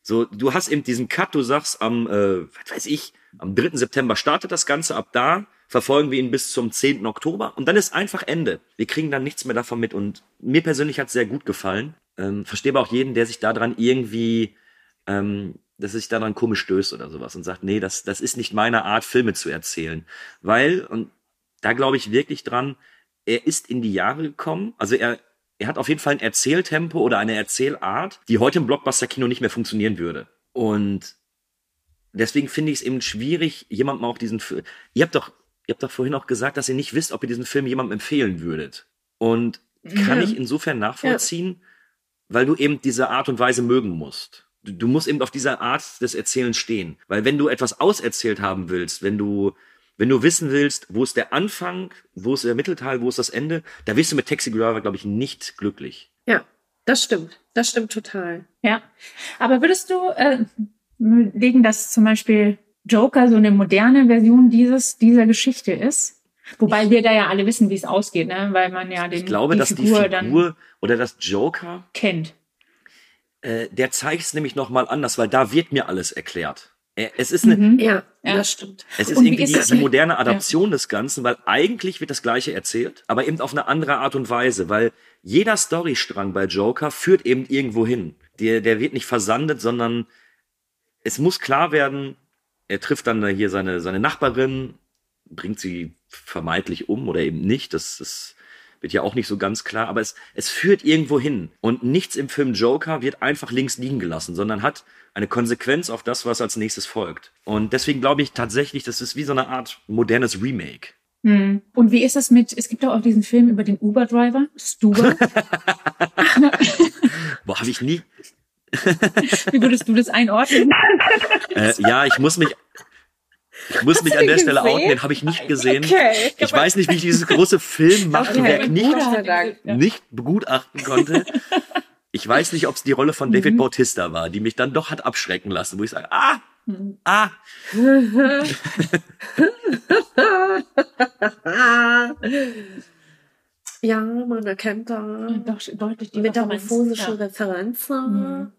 [SPEAKER 6] So, du hast eben diesen Cut, du sagst am, äh, was weiß ich, am 3. September startet das Ganze, ab da verfolgen wir ihn bis zum 10. Oktober und dann ist einfach Ende. Wir kriegen dann nichts mehr davon mit und mir persönlich hat es sehr gut gefallen. Ähm, verstehe aber auch jeden, der sich daran irgendwie, ähm, dass sich daran komisch stößt oder sowas und sagt, nee, das, das ist nicht meine Art, Filme zu erzählen. Weil, und da glaube ich wirklich dran, er ist in die Jahre gekommen, also er, er hat auf jeden Fall ein Erzähltempo oder eine Erzählart, die heute im Blockbuster-Kino nicht mehr funktionieren würde. Und deswegen finde ich es eben schwierig, jemandem auch diesen Film. Ihr habt doch, ihr habt doch vorhin auch gesagt, dass ihr nicht wisst, ob ihr diesen Film jemandem empfehlen würdet. Und kann
[SPEAKER 5] Ja.
[SPEAKER 6] ich insofern nachvollziehen, weil du eben diese Art und Weise mögen musst. Du, du musst eben auf dieser Art des Erzählens stehen. Weil wenn du etwas auserzählt haben willst, wenn du, wenn du wissen willst, wo ist der Anfang, wo ist der Mittelteil, wo ist das Ende, da wirst du mit Taxi Driver, glaube ich, nicht glücklich.
[SPEAKER 7] Ja, das stimmt. Das stimmt total.
[SPEAKER 5] Ja. Aber würdest du äh, legen das zum Beispiel Joker so eine moderne Version dieses, dieser Geschichte ist. Wobei wir da ja alle wissen, wie es ausgeht, ne? weil man ja den,
[SPEAKER 6] Ich glaube,
[SPEAKER 5] die
[SPEAKER 6] dass
[SPEAKER 5] Figur,
[SPEAKER 6] die Figur
[SPEAKER 5] dann
[SPEAKER 6] oder das Joker,
[SPEAKER 5] kennt.
[SPEAKER 6] äh, der zeigt es nämlich nochmal anders, weil da wird mir alles erklärt. Äh, Es ist eine,
[SPEAKER 5] Mhm.
[SPEAKER 7] Ja,
[SPEAKER 5] Ja.
[SPEAKER 7] das stimmt.
[SPEAKER 6] Es ist
[SPEAKER 5] Und
[SPEAKER 6] irgendwie
[SPEAKER 5] ist
[SPEAKER 6] die, die moderne Adaption des Ganzen, weil eigentlich wird das Gleiche erzählt, aber eben auf eine andere Art und Weise, weil jeder Storystrang bei Joker führt eben irgendwo hin. Der, der wird nicht versandet, sondern es muss klar werden, er trifft dann hier seine, seine Nachbarin, bringt sie vermeintlich um oder eben nicht, das, das wird ja auch nicht so ganz klar, aber es, es führt irgendwo hin. Und nichts im Film Joker wird einfach links liegen gelassen, sondern hat eine Konsequenz auf das, was als nächstes folgt. Und deswegen glaube ich tatsächlich, das ist wie so eine Art modernes Remake.
[SPEAKER 5] Hm. Und wie ist das mit, es gibt doch auch diesen Film über den Uber-Driver, Stuber.
[SPEAKER 6] Boah, habe ich nie.
[SPEAKER 5] wie würdest du das einordnen?
[SPEAKER 6] Äh, ja, ich muss mich. Ich muss mich
[SPEAKER 7] du
[SPEAKER 6] an der Stelle outen, den habe ich nicht gesehen.
[SPEAKER 7] Okay.
[SPEAKER 6] Ich weiß nicht, wie ich dieses große Filmmachtwerk
[SPEAKER 7] Okay.
[SPEAKER 6] nicht, nicht begutachten konnte. Ich weiß nicht, ob es die Rolle von David
[SPEAKER 5] Mhm.
[SPEAKER 6] Bautista war, die mich dann doch hat abschrecken lassen, wo ich sage, ah, ah,
[SPEAKER 7] ja, man erkennt da
[SPEAKER 5] Doch, deutlich die
[SPEAKER 7] metamorphosische
[SPEAKER 5] Referenz.
[SPEAKER 7] Referenzen.
[SPEAKER 5] Mhm.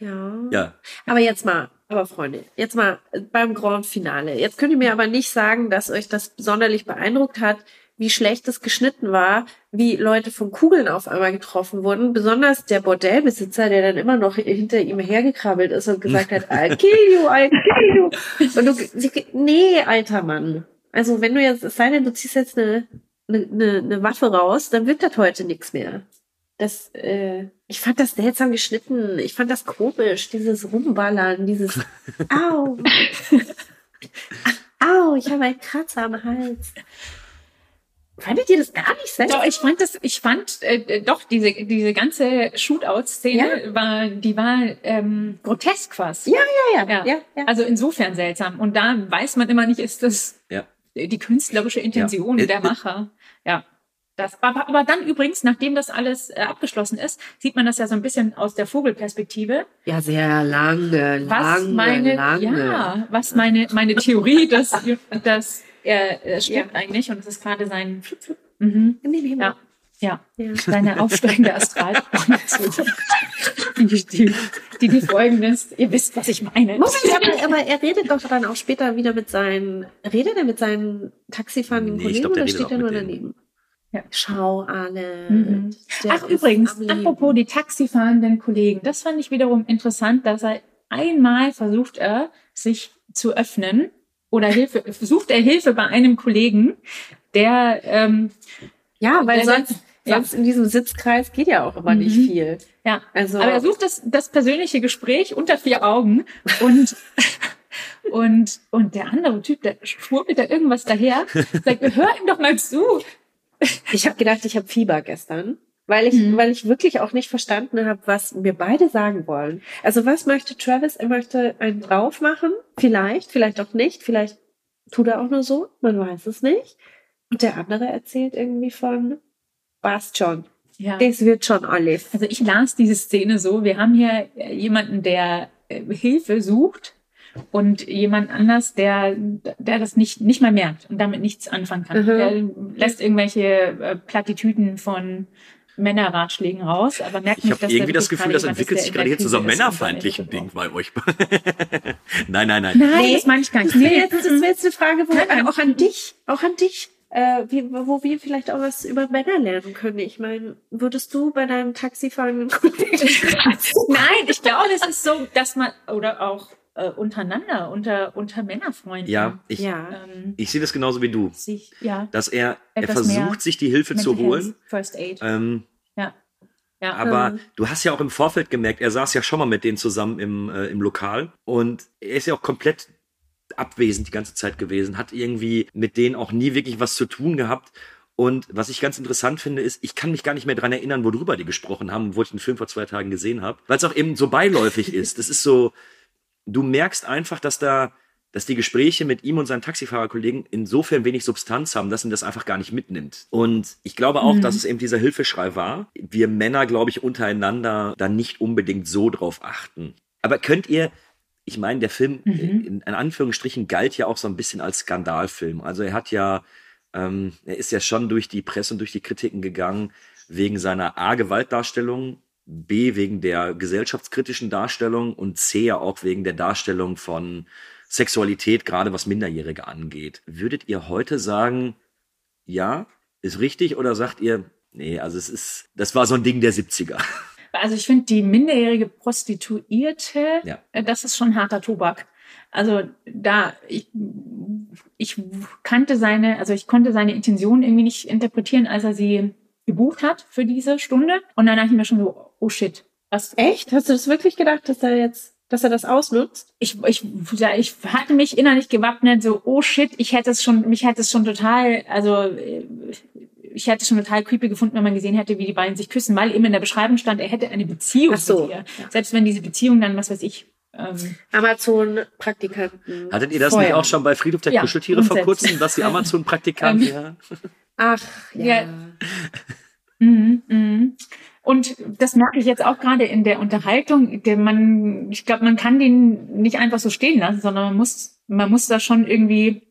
[SPEAKER 7] Ja.
[SPEAKER 6] ja,
[SPEAKER 7] Aber jetzt mal, aber Freunde, jetzt mal beim Grand Finale. Jetzt könnt ihr mir aber nicht sagen, dass euch das sonderlich beeindruckt hat, wie schlecht es geschnitten war, wie Leute von Kugeln auf einmal getroffen wurden. Besonders der Bordellbesitzer, der dann immer noch hinter ihm hergekrabbelt ist und gesagt hat, I'll kill you, I'll kill you. Und du, nee, alter Mann. Also wenn du jetzt, es sei denn, du ziehst jetzt eine, eine, eine, eine Waffe raus, dann wird das heute nichts mehr. Das, äh, ich fand das seltsam geschnitten. Ich fand das komisch, dieses Rumballern, dieses Au. Au, ich habe einen Kratzer am Hals. Fandet ihr das gar nicht seltsam?
[SPEAKER 5] Doch, ich fand das, ich fand äh, doch diese diese ganze Shootout-Szene war, die war ähm, grotesk fast.
[SPEAKER 7] Ja, ja, ja,
[SPEAKER 5] Ja.
[SPEAKER 7] ja, ja.
[SPEAKER 5] Also insofern seltsam. Und da weiß man immer nicht, ist das
[SPEAKER 6] ja.
[SPEAKER 5] die künstlerische Intention
[SPEAKER 6] Ja.
[SPEAKER 5] der Macher. Ja. Das, aber, aber dann übrigens, nachdem das alles äh, abgeschlossen ist, sieht man das ja so ein bisschen aus der Vogelperspektive.
[SPEAKER 7] Ja, sehr lange,
[SPEAKER 5] Was
[SPEAKER 7] lange,
[SPEAKER 5] meine,
[SPEAKER 7] lange.
[SPEAKER 5] ja, was meine, meine Theorie, dass, dass er äh, stirbt
[SPEAKER 7] Ja.
[SPEAKER 5] eigentlich und es ist gerade sein, mhm.
[SPEAKER 7] Nee, nee,
[SPEAKER 5] ja, ja,
[SPEAKER 7] Ja.
[SPEAKER 5] seine aufsteigende Astral. die, die, die, die folgendes, ihr wisst, was ich meine.
[SPEAKER 7] Muss ich aber, aber er redet doch dann auch später wieder mit seinen, redet er mit seinen taxifahrenden
[SPEAKER 6] Nee,
[SPEAKER 7] Kollegen
[SPEAKER 6] glaub, der
[SPEAKER 7] oder steht er nur daneben?
[SPEAKER 5] Ja.
[SPEAKER 7] Schau, alle.
[SPEAKER 5] Mhm. Ach, übrigens, apropos die taxifahrenden Kollegen, das fand ich wiederum interessant, dass er einmal versucht er, sich zu öffnen oder Hilfe, versucht er Hilfe bei einem Kollegen, der, ähm,
[SPEAKER 7] Ja, weil
[SPEAKER 5] Der-
[SPEAKER 7] sonst,
[SPEAKER 5] ja.
[SPEAKER 7] sonst in diesem Sitzkreis geht ja auch immer nicht
[SPEAKER 5] Mhm.
[SPEAKER 7] viel.
[SPEAKER 5] ja,
[SPEAKER 7] Also,
[SPEAKER 5] aber er sucht das, das persönliche Gespräch unter vier Augen und, und, und der andere Typ, der schwurbelt da irgendwas daher, sagt, hör ihm doch mal zu.
[SPEAKER 7] ich habe gedacht, ich habe Fieber gestern, weil ich,
[SPEAKER 5] Mhm.
[SPEAKER 7] weil ich wirklich auch nicht verstanden habe, was wir beide sagen wollen. Also was möchte Travis? Er möchte einen drauf machen, vielleicht, vielleicht auch nicht, vielleicht tut er auch nur so, man weiß es nicht. Und der andere erzählt irgendwie von, passt schon,
[SPEAKER 5] Ja.
[SPEAKER 7] das wird schon alles.
[SPEAKER 5] Also ich las diese Szene so, wir haben hier äh, jemanden, der äh, Hilfe sucht und jemand anders, der, der das nicht, nicht mal merkt und damit nichts anfangen kann.
[SPEAKER 7] Mhm.
[SPEAKER 5] Der lässt irgendwelche äh, Plattitüden von Männerratschlägen raus, aber merkt
[SPEAKER 6] Ich
[SPEAKER 5] nicht,
[SPEAKER 6] habe
[SPEAKER 5] dass
[SPEAKER 6] irgendwie
[SPEAKER 5] da
[SPEAKER 6] das Gefühl, das entwickelt
[SPEAKER 5] ist,
[SPEAKER 6] sich gerade hier zu so einem
[SPEAKER 5] ist
[SPEAKER 6] männerfeindlichen Ding bei euch. nein, nein, nein.
[SPEAKER 5] Nein,
[SPEAKER 7] Nee.
[SPEAKER 5] das meine ich gar nicht.
[SPEAKER 7] Das
[SPEAKER 5] Nee,
[SPEAKER 7] das wär jetzt eine Frage, wo,
[SPEAKER 5] Nein,
[SPEAKER 7] auch an dich, auch an dich, äh, wie, wo wir vielleicht auch was über Männer lernen können. Ich meine, würdest du bei deinem Taxifahrenden Kollegen
[SPEAKER 5] Nein, ich glaube, es ist so, dass man, oder auch äh, untereinander, unter, unter Männerfreunden.
[SPEAKER 6] Ja, ich,
[SPEAKER 7] Ja.
[SPEAKER 5] Ähm,
[SPEAKER 6] ich sehe das genauso wie du.
[SPEAKER 5] sich, ja,
[SPEAKER 6] Dass er, er versucht, sich die Hilfe zu holen.
[SPEAKER 5] First Aid.
[SPEAKER 6] Ähm,
[SPEAKER 5] Ja. Ja.
[SPEAKER 6] Aber
[SPEAKER 7] Mhm.
[SPEAKER 6] du hast ja auch im Vorfeld gemerkt, er saß ja schon mal mit denen zusammen im, äh, im Lokal und er ist ja auch komplett abwesend die ganze Zeit gewesen, hat irgendwie mit denen auch nie wirklich was zu tun gehabt. Und was ich ganz interessant finde, ist, ich kann mich gar nicht mehr dran erinnern, worüber die gesprochen haben, wo ich den Film vor zwei Tagen gesehen habe, weil es auch eben so beiläufig ist. Das ist so, du merkst einfach, dass da, dass die Gespräche mit ihm und seinen Taxifahrerkollegen insofern wenig Substanz haben, dass ihn das einfach gar nicht mitnimmt. Und ich glaube auch,
[SPEAKER 5] Mhm.
[SPEAKER 6] dass es eben dieser Hilfeschrei war. Wir Männer, glaube ich, untereinander da nicht unbedingt so drauf achten. Aber könnt ihr, ich meine, der Film
[SPEAKER 5] Mhm.
[SPEAKER 6] in, in Anführungsstrichen galt ja auch so ein bisschen als Skandalfilm. Also er hat ja, ähm, er ist ja schon durch die Presse und durch die Kritiken gegangen wegen seiner A Gewaltdarstellung, B wegen der gesellschaftskritischen Darstellung und C ja auch wegen der Darstellung von Sexualität, gerade was Minderjährige angeht. Würdet ihr heute sagen, ja, ist richtig oder sagt ihr, nee, also es ist, das war so ein Ding der 70er.
[SPEAKER 5] Also ich finde die minderjährige Prostituierte,
[SPEAKER 6] Ja.
[SPEAKER 5] äh, das ist schon harter Tobak. Also da ich, ich kannte seine, also ich konnte seine Intention irgendwie nicht interpretieren, als er sie gebucht hat für diese Stunde. Und dann dachte ich mir schon so, oh shit, was
[SPEAKER 7] Echt? Hast du das wirklich gedacht, dass er jetzt, dass er das ausnutzt?
[SPEAKER 5] ich, ich, ja, ich hatte mich innerlich gewappnet, so, oh shit, ich hätte es schon, mich hätte es schon total, also äh, ich hätte es schon total creepy gefunden, wenn man gesehen hätte, wie die beiden sich küssen, weil eben in der Beschreibung stand, er hätte eine Beziehung
[SPEAKER 7] Ach so,
[SPEAKER 5] mit ihr.
[SPEAKER 7] ja.
[SPEAKER 5] Selbst wenn diese Beziehung dann, was weiß ich, ähm,
[SPEAKER 7] Amazon-Praktikanten.
[SPEAKER 6] Hattet ihr das
[SPEAKER 7] Feuer.
[SPEAKER 6] nicht auch schon bei Friedhof der
[SPEAKER 5] Ja,
[SPEAKER 6] Kuscheltiere vor kurzem, dass die Amazon-Praktikanten,
[SPEAKER 5] Ähm,
[SPEAKER 6] ja.
[SPEAKER 7] Ach, ja.
[SPEAKER 5] Ja. Mhm, mhm. Und das merke ich jetzt auch gerade in der Unterhaltung. Der man, ich glaube, man kann den nicht einfach so stehen lassen, sondern man muss, man muss da schon irgendwie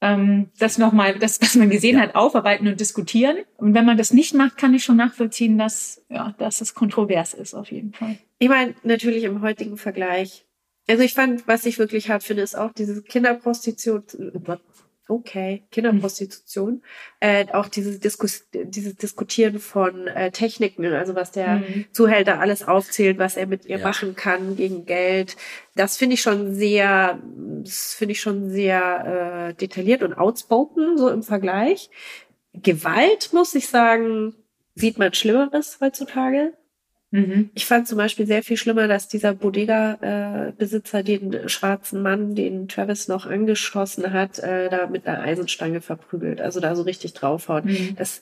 [SPEAKER 5] ähm, das nochmal, das, was man gesehen hat, aufarbeiten und diskutieren. Und wenn man das nicht macht, kann ich schon nachvollziehen, dass, ja, dass es kontrovers ist, auf jeden Fall.
[SPEAKER 7] Ich meine, natürlich im heutigen Vergleich. Also ich fand, was ich wirklich hart finde, ist auch diese Kinderprostitution. Okay, Kinderprostitution. Äh, auch dieses, Diskus dieses Diskutieren von äh, Techniken, also was der
[SPEAKER 5] Mhm.
[SPEAKER 7] Zuhälter alles aufzählt, was er mit ihr
[SPEAKER 6] Ja.
[SPEAKER 7] machen kann gegen Geld. Das finde ich schon sehr, das finde ich schon sehr äh, detailliert und outspoken, so im Vergleich. Gewalt, muss ich sagen, sieht man Schlimmeres heutzutage.
[SPEAKER 5] Mhm.
[SPEAKER 7] Ich fand zum Beispiel sehr viel schlimmer, dass dieser Bodega-Besitzer den schwarzen Mann, den Travis noch angeschossen hat, äh, da mit einer Eisenstange verprügelt, also da so richtig draufhaut.
[SPEAKER 5] Mhm.
[SPEAKER 7] Das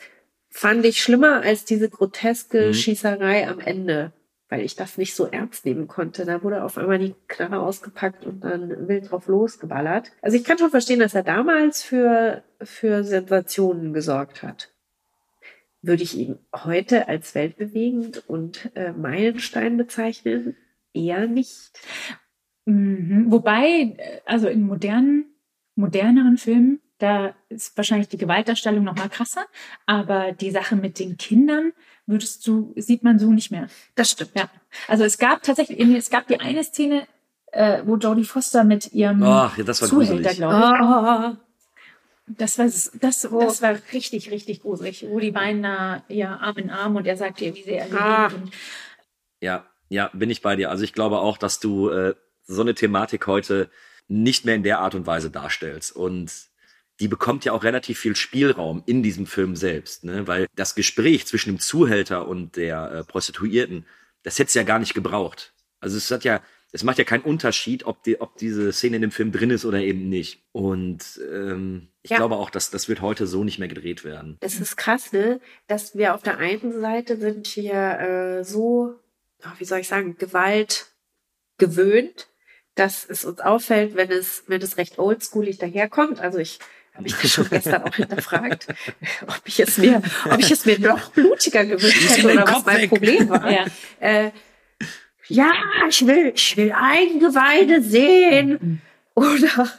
[SPEAKER 7] fand ich schlimmer als diese groteske
[SPEAKER 6] Mhm.
[SPEAKER 7] Schießerei am Ende, weil ich das nicht so ernst nehmen konnte. Da wurde auf einmal die Knarre ausgepackt und dann wild drauf losgeballert. Also ich kann schon verstehen, dass er damals für, für Sensationen gesorgt hat würde ich ihn heute als weltbewegend und äh, Meilenstein bezeichnen? Eher nicht.
[SPEAKER 5] Mhm. Wobei, äh, also in modernen, moderneren Filmen, da ist wahrscheinlich die Gewaltdarstellung noch mal krasser, aber die Sache mit den Kindern würdest du, sieht man so nicht mehr.
[SPEAKER 7] Das stimmt.
[SPEAKER 5] Ja. Also es gab tatsächlich, es gab die eine Szene, äh, wo Jodie Foster mit ihrem
[SPEAKER 6] Ach, ja, das war
[SPEAKER 5] Zuhälter, glaube ich.
[SPEAKER 7] Ah,
[SPEAKER 5] Das war, das, das war richtig, richtig gruselig, wo die beiden da ja Arm in Arm und er sagte ihr, wie sehr er sie
[SPEAKER 7] Ah.
[SPEAKER 5] Und
[SPEAKER 6] Ja, ja, bin ich bei dir. Also ich glaube auch, dass du äh, so eine Thematik heute nicht mehr in der Art und Weise darstellst. Und die bekommt ja auch relativ viel Spielraum in diesem Film selbst, ne? Weil das Gespräch zwischen dem Zuhälter und der äh, Prostituierten, das hätte es ja gar nicht gebraucht. Also es hat ja, es macht ja keinen Unterschied, ob die, ob diese Szene in dem Film drin ist oder eben nicht. Und ähm, ich
[SPEAKER 7] Ja.
[SPEAKER 6] glaube auch, dass das wird heute so nicht mehr gedreht werden.
[SPEAKER 7] es ist krass, ne? Dass wir auf der einen Seite sind wir äh, so, oh, wie soll ich sagen, Gewalt gewöhnt, dass es uns auffällt, wenn es, wenn es recht oldschoolig daherkommt. Also ich habe mich das schon gestern auch hinterfragt, ob ich es mir, ob ich es mir noch blutiger gewünscht hätte oder was mein
[SPEAKER 6] weg.
[SPEAKER 7] Problem war.
[SPEAKER 5] Ja.
[SPEAKER 7] Äh, ja, ich will, ich will Eingeweide sehen. Oder,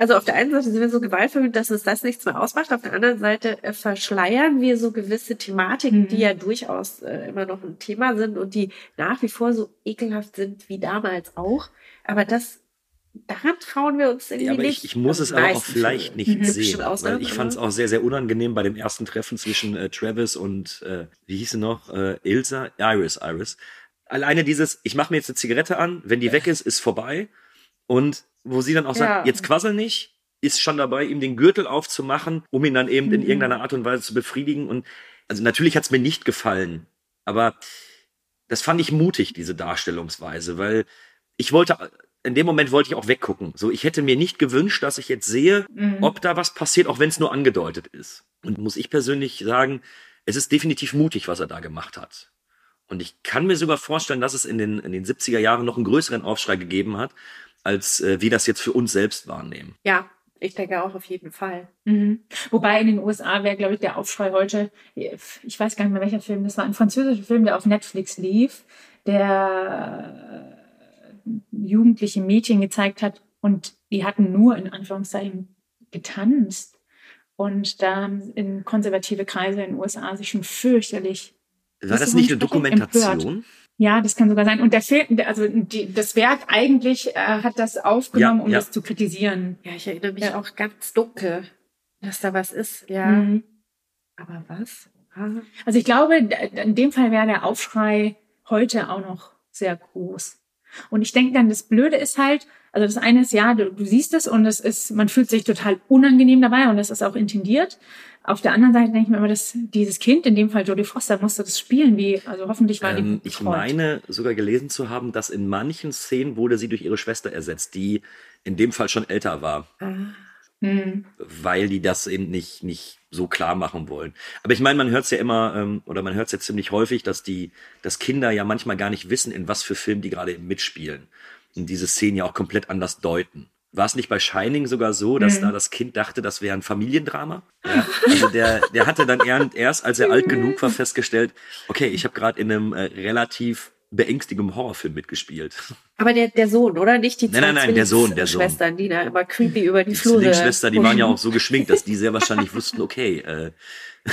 [SPEAKER 7] also auf der einen Seite sind wir so gewaltverwöhnt, dass uns das nichts mehr ausmacht. Auf der anderen Seite äh, verschleiern wir so gewisse Thematiken,
[SPEAKER 5] Mhm.
[SPEAKER 7] die ja durchaus äh, immer noch ein Thema sind und die nach wie vor so ekelhaft sind wie damals auch. Aber das, daran trauen wir uns irgendwie
[SPEAKER 6] Ja, aber
[SPEAKER 7] nicht.
[SPEAKER 6] ich, ich muss es aber auch vielleicht nicht
[SPEAKER 7] Mhm.
[SPEAKER 6] sehen, weil ich fand es auch sehr, sehr unangenehm bei dem ersten Treffen zwischen äh, Travis und, äh, wie hieß sie noch, äh, Ilsa, Iris, Iris. Alleine dieses, ich mache mir jetzt eine Zigarette an, wenn die weg ist, ist vorbei. Und wo sie dann auch sagt,
[SPEAKER 7] Ja.
[SPEAKER 6] jetzt quassel nicht, ist schon dabei, ihm den Gürtel aufzumachen, um ihn dann eben in
[SPEAKER 5] Mhm.
[SPEAKER 6] irgendeiner Art und Weise zu befriedigen. Und also natürlich hat es mir nicht gefallen, aber das fand ich mutig, diese Darstellungsweise, weil ich wollte, in dem Moment wollte ich auch weggucken. So, ich hätte mir nicht gewünscht, dass ich jetzt sehe,
[SPEAKER 5] Mhm.
[SPEAKER 6] ob da was passiert, auch wenn es nur angedeutet ist. Und muss ich persönlich sagen, es ist definitiv mutig, was er da gemacht hat. Und ich kann mir sogar vorstellen, dass es in den, in den 70er Jahren noch einen größeren Aufschrei gegeben hat, als äh, wir das jetzt für uns selbst wahrnehmen.
[SPEAKER 7] Ja, ich denke auch auf jeden Fall.
[SPEAKER 5] Mhm. Wobei in den USA wäre, glaube ich, der Aufschrei heute, ich weiß gar nicht mehr welcher Film, das war ein französischer Film, der auf Netflix lief, der, jugendliche Mädchen gezeigt hat und die hatten nur in Anführungszeichen getanzt. Und da haben in konservative Kreise in den USA sich schon fürchterlich.
[SPEAKER 6] War das nicht eine Dokumentation?
[SPEAKER 5] Empört. Ja, das kann sogar sein. Und der Film, also die, das Werk eigentlich äh, hat das aufgenommen,
[SPEAKER 6] Ja,
[SPEAKER 5] um
[SPEAKER 6] ja.
[SPEAKER 5] das zu kritisieren.
[SPEAKER 7] Ja, ich erinnere mich
[SPEAKER 5] Ja.
[SPEAKER 7] auch ganz dunkel, dass da was ist. Ja.
[SPEAKER 5] Mhm.
[SPEAKER 7] Aber was? Ah.
[SPEAKER 5] Also ich glaube, in dem Fall wäre der Aufschrei heute auch noch sehr groß. Und ich denke dann, das Blöde ist halt, also das eine ist ja, du, du siehst es und es ist, man fühlt sich total unangenehm dabei und das ist auch intendiert. Auf der anderen Seite denke ich mir immer, dass dieses Kind, in dem Fall Jodie Foster, musste das spielen, wie, also hoffentlich war
[SPEAKER 6] Ähm,
[SPEAKER 5] die
[SPEAKER 6] ich meine sogar gelesen zu haben, dass in manchen Szenen wurde sie durch ihre Schwester ersetzt, die in dem Fall schon älter war,
[SPEAKER 7] Ah.
[SPEAKER 5] Hm.
[SPEAKER 6] weil die das eben nicht, nicht so klar machen wollen. Aber ich meine, man hört es ja immer, ähm, oder man hört es ja ziemlich häufig, dass die, dass Kinder ja manchmal gar nicht wissen, in was für Film die gerade mitspielen. Und diese Szenen ja auch komplett anders deuten. War es nicht bei Shining sogar so, dass
[SPEAKER 5] Mhm.
[SPEAKER 6] da das Kind dachte, das wäre ein Familiendrama? Ja, also der, der hatte dann erst, als er alt genug war, festgestellt, okay, ich habe gerade in einem äh, relativ beängstigenden Horrorfilm mitgespielt.
[SPEAKER 7] Aber der, der Sohn, oder? Nicht die
[SPEAKER 6] Nein, nein, nein, der Sohn, der Sohn.
[SPEAKER 7] Schwestern, die da immer creepy über die,
[SPEAKER 6] Die
[SPEAKER 7] Flure.
[SPEAKER 6] Zwillingsschwester, die waren ja auch so geschminkt, dass die sehr wahrscheinlich wussten, okay, äh,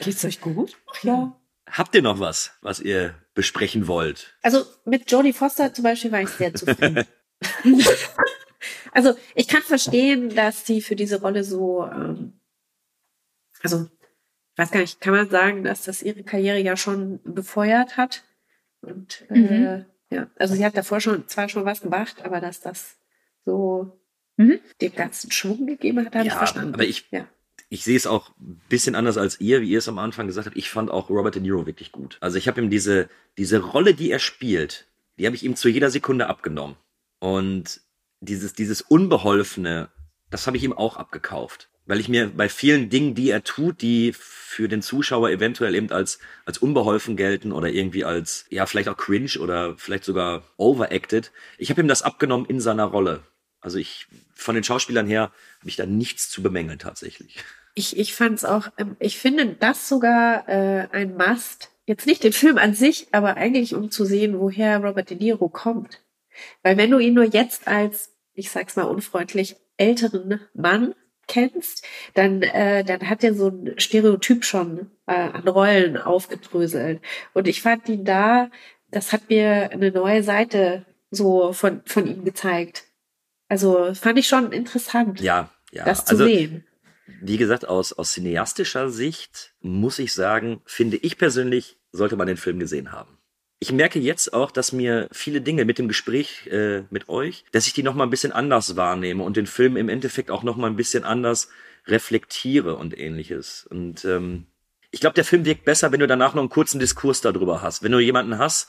[SPEAKER 7] Geht's euch gut? Ach ja.
[SPEAKER 6] habt ihr noch was, was ihr besprechen wollt?
[SPEAKER 7] Also mit Jodie Foster zum Beispiel war ich sehr zufrieden. also ich kann verstehen, dass sie für diese Rolle so, ähm, also weiß gar nicht, kann man sagen, dass das ihre Karriere ja schon befeuert hat? Und äh,
[SPEAKER 5] Mhm.
[SPEAKER 7] ja, also sie hat davor schon zwar schon was gemacht, aber dass das so
[SPEAKER 5] Mhm.
[SPEAKER 7] den ganzen Schwung gegeben hat, habe ich
[SPEAKER 6] Ja,
[SPEAKER 7] verstanden.
[SPEAKER 6] aber ich-
[SPEAKER 7] ja.
[SPEAKER 6] Ich sehe es auch ein bisschen anders als ihr, wie ihr es am Anfang gesagt habt. Ich fand auch Robert De Niro wirklich gut. Also ich habe ihm diese, diese Rolle, die er spielt, die habe ich ihm zu jeder Sekunde abgenommen. Und dieses, dieses Unbeholfene, das habe ich ihm auch abgekauft. Weil ich mir bei vielen Dingen, die er tut, die für den Zuschauer eventuell eben als, als unbeholfen gelten oder irgendwie als, ja, vielleicht auch cringe oder vielleicht sogar overacted. Ich habe ihm das abgenommen in seiner Rolle. Also ich, von den Schauspielern her, habe ich da nichts zu bemängeln tatsächlich.
[SPEAKER 7] Ich, ich fand es auch, ähm, ich finde das sogar äh, ein Must. Jetzt nicht den Film an sich, aber eigentlich um zu sehen, woher Robert De Niro kommt. Weil wenn du ihn nur jetzt als, ich sag's mal unfreundlich, älteren Mann kennst, dann, äh, dann hat er so ein Stereotyp schon äh, an Rollen aufgedröselt. Und ich fand ihn da, das hat mir eine neue Seite so von, von ihm gezeigt. Also fand ich schon interessant,
[SPEAKER 6] Ja, ja.
[SPEAKER 7] das zu
[SPEAKER 6] also,
[SPEAKER 7] sehen.
[SPEAKER 6] wie gesagt, aus, aus cineastischer Sicht muss ich sagen, finde ich persönlich, sollte man den Film gesehen haben. Ich merke jetzt auch, dass mir viele Dinge mit dem Gespräch äh, mit euch, dass ich die noch mal ein bisschen anders wahrnehme und den Film im Endeffekt auch noch mal ein bisschen anders reflektiere und ähnliches. Und ähm, ich glaube, der Film wirkt besser, wenn du danach noch einen kurzen Diskurs darüber hast. Wenn du jemanden hast,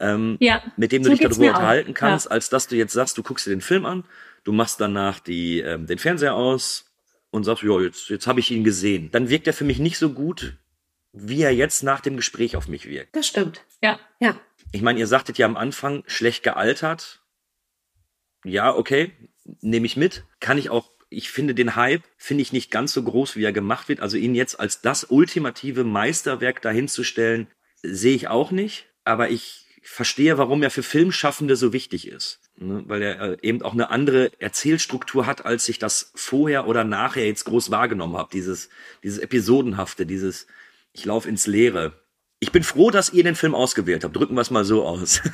[SPEAKER 6] ähm,
[SPEAKER 5] Ja,
[SPEAKER 6] mit dem du
[SPEAKER 5] so
[SPEAKER 6] dich darüber
[SPEAKER 5] mir auch.
[SPEAKER 6] unterhalten kannst,
[SPEAKER 5] Ja.
[SPEAKER 6] als dass du jetzt sagst, du guckst dir den Film an, du machst danach die, ähm, den Fernseher aus und sagst, ja, jetzt, jetzt habe ich ihn gesehen. Dann wirkt er für mich nicht so gut, wie er jetzt nach dem Gespräch auf mich wirkt.
[SPEAKER 7] Das stimmt.
[SPEAKER 5] Ja.
[SPEAKER 7] Ja.
[SPEAKER 6] Ich meine, ihr sagtet ja am Anfang, schlecht gealtert. Ja, okay, nehme ich mit. Kann ich auch, ich finde den Hype, finde ich nicht ganz so groß, wie er gemacht wird. Also ihn jetzt als das ultimative Meisterwerk dahinzustellen, sehe ich auch nicht. Aber ich verstehe, warum er für Filmschaffende so wichtig ist. Ne? Weil er äh, eben auch eine andere Erzählstruktur hat, als ich das vorher oder nachher jetzt groß wahrgenommen habe. Dieses, dieses Episodenhafte, dieses, ich laufe ins Leere. Ich bin froh, dass ihr den Film ausgewählt habt. Drücken wir es mal so aus.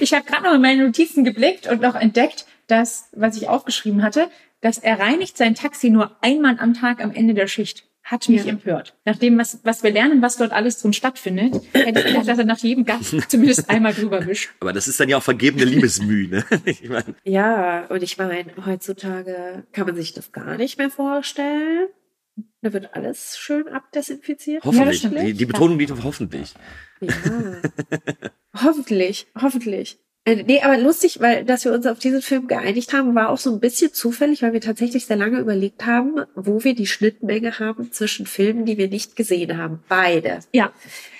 [SPEAKER 5] Ich habe gerade noch in meine Notizen geblickt und noch entdeckt, dass, was ich aufgeschrieben hatte, dass er reinigt sein Taxi nur einmal am Tag am Ende der Schicht. Hat mich
[SPEAKER 7] Ja.
[SPEAKER 5] empört. Nach dem, was, was wir lernen, was dort alles drin stattfindet, hätte ich gedacht, dass er nach jedem Gast zumindest einmal drüber wischt.
[SPEAKER 6] Aber das ist dann ja auch vergebene Liebesmühe. Ne? Ich mein,
[SPEAKER 7] Ja, und ich meine, heutzutage kann man sich das gar nicht mehr vorstellen. Da wird alles schön abdesinfiziert.
[SPEAKER 6] hoffentlich.
[SPEAKER 5] stimmt.
[SPEAKER 6] die, die Betonung liegt auf hoffentlich.
[SPEAKER 7] Ja. hoffentlich, hoffentlich. Äh, Nee, aber lustig, weil dass wir uns auf diesen Film geeinigt haben, war auch so ein bisschen zufällig, weil wir tatsächlich sehr lange überlegt haben, wo wir die Schnittmenge haben zwischen Filmen, die wir nicht gesehen haben. Beide.
[SPEAKER 5] Ja.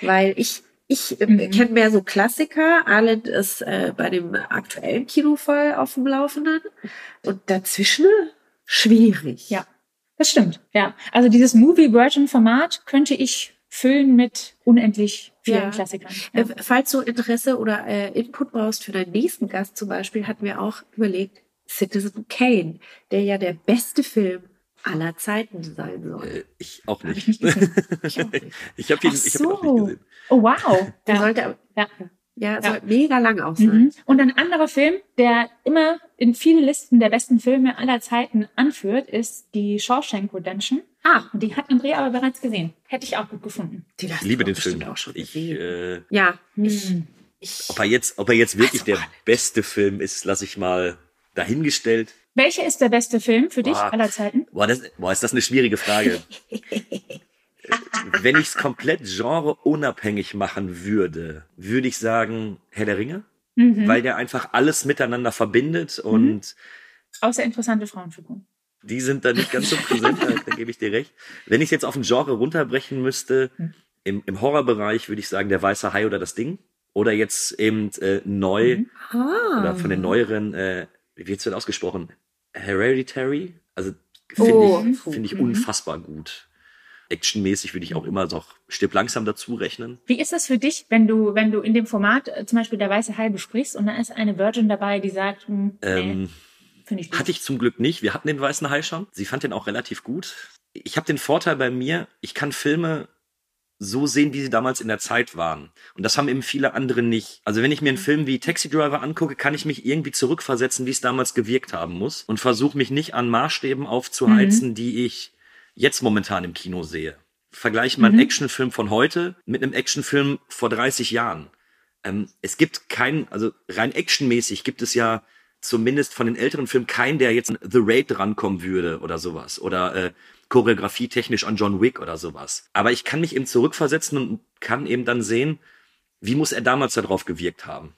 [SPEAKER 7] Weil ich, ich äh,
[SPEAKER 5] Mhm.
[SPEAKER 7] kenne mehr so Klassiker. Arlen ist äh, bei dem aktuellen Kino voll auf dem Laufenden. Und dazwischen schwierig.
[SPEAKER 5] Ja. Das stimmt, ja. Also dieses Movie-Version-Format könnte ich füllen mit unendlich vielen
[SPEAKER 7] Ja.
[SPEAKER 5] Klassikern.
[SPEAKER 7] Äh, Falls du Interesse oder äh, Input brauchst für deinen nächsten Gast zum Beispiel, hatten wir auch überlegt, Citizen Kane, der ja der beste Film aller Zeiten sein soll.
[SPEAKER 6] Äh, ich auch
[SPEAKER 5] Hab ich
[SPEAKER 6] nicht.
[SPEAKER 5] gesehen.
[SPEAKER 7] Ich auch nicht.
[SPEAKER 6] ich habe ihn,
[SPEAKER 5] Ach
[SPEAKER 6] ich hab ihn auch nicht
[SPEAKER 5] so.
[SPEAKER 6] gesehen.
[SPEAKER 5] Oh, wow.
[SPEAKER 7] Der
[SPEAKER 5] Ja.
[SPEAKER 7] sollte aber-
[SPEAKER 5] Ja.
[SPEAKER 7] ja,
[SPEAKER 5] Ja.
[SPEAKER 7] soll mega lang auch sein.
[SPEAKER 5] Mhm. Und ein anderer Film, der immer in viele Listen der besten Filme aller Zeiten anführt, ist die Shawshank Redemption.
[SPEAKER 7] Ah,
[SPEAKER 5] Und die hat Andrea aber bereits gesehen. Hätte ich auch gut gefunden.
[SPEAKER 7] den hast
[SPEAKER 6] Ich liebe den Film.
[SPEAKER 7] auch schon
[SPEAKER 6] Ich, äh,
[SPEAKER 7] ja, ich,
[SPEAKER 5] Mhm.
[SPEAKER 7] ich,
[SPEAKER 6] ob, er jetzt, ob er jetzt wirklich
[SPEAKER 7] Also,
[SPEAKER 6] der beste Film ist, lasse ich mal dahingestellt.
[SPEAKER 5] Welcher ist der beste Film für dich
[SPEAKER 6] Boah.
[SPEAKER 5] aller Zeiten?
[SPEAKER 6] Boah, das, boah, ist das eine schwierige Frage. Wenn ich es komplett genreunabhängig machen würde, würde ich sagen Herr der Ringe,
[SPEAKER 5] Mhm.
[SPEAKER 6] weil der einfach alles miteinander verbindet und
[SPEAKER 5] Außer interessante Frauenfiguren.
[SPEAKER 6] die sind da nicht ganz so präsent, da, da gebe ich dir recht. Wenn ich jetzt auf ein Genre runterbrechen müsste,
[SPEAKER 5] Hm.
[SPEAKER 6] im, im Horrorbereich würde ich sagen Der Weiße Hai oder das Ding. Oder jetzt eben äh, neu
[SPEAKER 5] Mhm.
[SPEAKER 7] ah.
[SPEAKER 6] oder von den neueren, äh, wie wird's denn ausgesprochen? Hereditary? Also finde
[SPEAKER 7] Oh.
[SPEAKER 6] ich, finde ich
[SPEAKER 5] Mhm.
[SPEAKER 6] unfassbar gut. Actionmäßig würde ich auch immer noch Stipp langsam dazu rechnen.
[SPEAKER 5] Wie ist das für dich, wenn du, wenn du in dem Format äh, zum Beispiel der Weiße Hai besprichst und dann ist eine Virgin dabei, die sagt, hm, nee,
[SPEAKER 6] Ähm,
[SPEAKER 5] finde ich.
[SPEAKER 6] Hatte ich zum Glück nicht. Wir hatten den Weißen Hai schon. Sie fand den auch relativ gut. Ich habe den Vorteil bei mir, ich kann Filme so sehen, wie sie damals in der Zeit waren. Und das haben eben viele andere nicht. Also wenn ich mir einen Film wie Taxi Driver angucke, kann ich mich irgendwie zurückversetzen, wie es damals gewirkt haben muss und versuche mich nicht an Maßstäben aufzuheizen, die ich jetzt momentan im Kino sehe. Vergleiche mal einen Actionfilm von heute mit einem Actionfilm vor 30 Jahren. Ähm, es gibt keinen, also rein actionmäßig gibt es ja zumindest von den älteren Filmen keinen, der jetzt an The Raid rankommen würde oder sowas. Oder äh, Choreografie technisch an John Wick oder sowas. Aber ich kann mich eben zurückversetzen und kann eben dann sehen, wie muss er damals darauf gewirkt haben.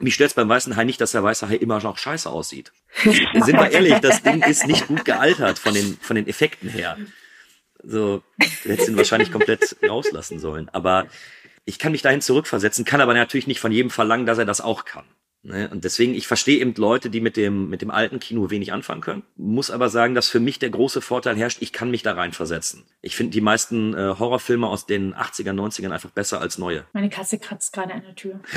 [SPEAKER 6] Mich stört's beim Weißen Hai nicht, dass der Weiße Hai immer noch scheiße aussieht. Sind wir ehrlich, das Ding ist nicht gut gealtert von den, von den Effekten her. So, hättest ihn wahrscheinlich komplett rauslassen sollen. Aber ich kann mich dahin zurückversetzen, kann aber natürlich nicht von jedem verlangen, dass er das auch kann. Ne? Und deswegen, ich verstehe eben Leute, die mit dem, mit dem alten Kino wenig anfangen können. Muss aber sagen, dass für mich der große Vorteil herrscht, ich kann mich da rein versetzen. Ich finde die meisten äh, Horrorfilme aus den 80er, 90ern einfach besser als neue.
[SPEAKER 5] Meine Katze kratzt gerade an der Tür.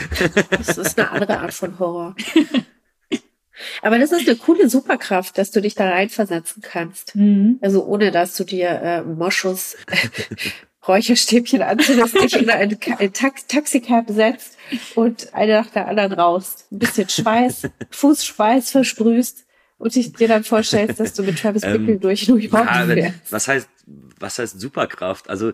[SPEAKER 7] Das ist eine andere Art von Horror. Aber das ist eine coole Superkraft, dass du dich da reinversetzen kannst.
[SPEAKER 5] Mhm.
[SPEAKER 7] Also ohne, dass du dir äh, Moschus Räucherstäbchen anzündest, dich in ein, ein Tax Taxicab setzt und eine nach der anderen raus. Ein bisschen Schweiß, Fußschweiß versprühst und dich dir dann vorstellst, dass du mit Travis
[SPEAKER 6] Ähm,
[SPEAKER 7] Bickle durch New York
[SPEAKER 6] Ja,
[SPEAKER 7] fährst.
[SPEAKER 6] was heißt, was heißt Superkraft? Also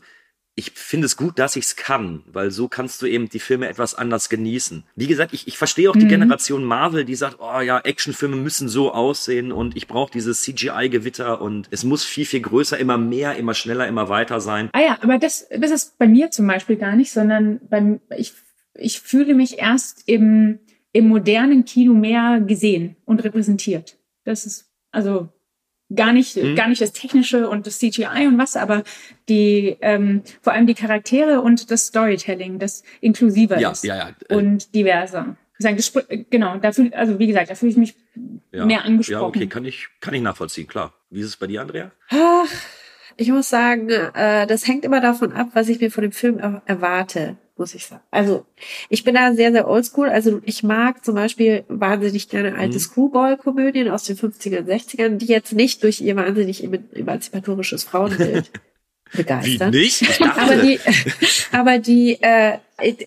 [SPEAKER 6] ich finde es gut, dass ich es kann, weil so kannst du eben die Filme etwas anders genießen. Wie gesagt, ich, ich verstehe auch die
[SPEAKER 5] Mhm.
[SPEAKER 6] Generation Marvel, die sagt, oh ja, Actionfilme müssen so aussehen und ich brauche dieses CGI-Gewitter und es muss viel, viel größer, immer mehr, immer schneller, immer weiter sein.
[SPEAKER 5] Ah ja, aber das, das ist bei mir zum Beispiel gar nicht, sondern beim, ich, ich fühle mich erst im, im modernen Kino mehr gesehen und repräsentiert. Das ist also gar nicht,
[SPEAKER 6] Mhm.
[SPEAKER 5] gar nicht das Technische und das CGI und was, aber die, ähm, vor allem die Charaktere und das Storytelling, das inklusiver
[SPEAKER 6] Ja,
[SPEAKER 5] ist
[SPEAKER 6] ja, ja. äh,
[SPEAKER 5] und diverser. Genau, da fühl, also wie gesagt, da fühle ich mich
[SPEAKER 6] ja.
[SPEAKER 5] mehr angesprochen.
[SPEAKER 6] Ja, okay, kann ich, kann ich nachvollziehen, klar. Wie ist es bei dir, Andrea?
[SPEAKER 7] Ach, ich muss sagen, äh, das hängt immer davon ab, was ich mir von dem Film er erwarte, muss ich sagen. Also ich bin da sehr, sehr oldschool. Also ich mag zum Beispiel wahnsinnig gerne alte
[SPEAKER 6] Mhm.
[SPEAKER 7] Screwball-Komödien aus den 50er, 60ern, die jetzt nicht durch ihr wahnsinnig eman- emanzipatorisches Frauenbild begeistern.
[SPEAKER 6] nicht? Ich dachte,
[SPEAKER 7] Aber die, aber die, äh,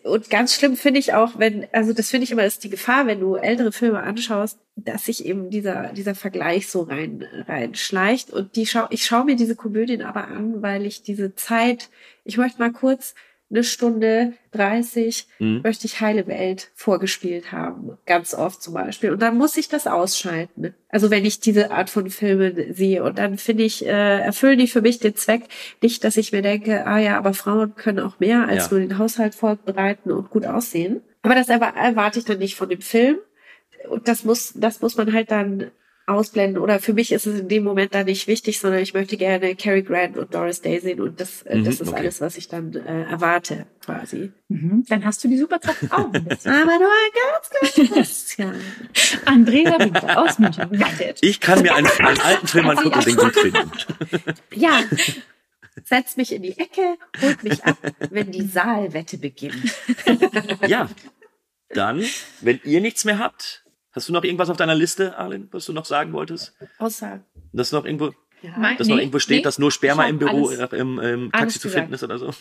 [SPEAKER 7] und ganz schlimm finde ich auch, wenn, also das finde ich immer ist die Gefahr, wenn du ältere Filme anschaust, dass sich eben dieser, dieser Vergleich so rein, reinschleicht. Und die schau, ich schaue mir diese Komödien aber an, weil ich diese Zeit, ich möchte mal kurz eine Stunde 30
[SPEAKER 6] Mhm.
[SPEAKER 7] möchte ich Heile Welt vorgespielt haben. Ganz oft zum Beispiel. Und dann muss ich das ausschalten. Also wenn ich diese Art von Filmen sehe. Und dann finde ich, äh, erfüllen die für mich den Zweck. Nicht, dass ich mir denke, ah ja, aber Frauen können auch mehr als
[SPEAKER 6] Ja.
[SPEAKER 7] nur den Haushalt vorbereiten und gut aussehen. Aber das erwa- erwarte ich dann nicht von dem Film. Und das muss, das muss man halt dann ausblenden oder für mich ist es in dem Moment dann nicht wichtig, sondern ich möchte gerne Cary Grant und Doris Day sehen und das, äh,
[SPEAKER 6] Mhm,
[SPEAKER 7] das ist
[SPEAKER 6] okay.
[SPEAKER 7] alles, was ich dann äh, erwarte, quasi.
[SPEAKER 5] Mhm. Dann hast du die super krassen Augen.
[SPEAKER 7] Aber nur ein ganz, ganz bisschen.
[SPEAKER 5] Andrea Winter aus München.
[SPEAKER 6] Ich kann mir einen, einen alten Film angucken und den gut finden.
[SPEAKER 7] Ja, setzt mich in die Ecke, holt mich ab, wenn die Saalwette beginnt.
[SPEAKER 6] Ja, dann, wenn ihr nichts mehr habt, hast du noch irgendwas auf deiner Liste, Arlen, was du noch sagen wolltest?
[SPEAKER 7] Außer,
[SPEAKER 6] Dass noch irgendwo,
[SPEAKER 5] Mein-
[SPEAKER 6] dass noch
[SPEAKER 5] nee,
[SPEAKER 6] irgendwo steht,
[SPEAKER 5] nee.
[SPEAKER 6] dass nur Sperma im Büro,
[SPEAKER 5] alles-
[SPEAKER 6] äh, im, im Taxi zu finden ist oder so?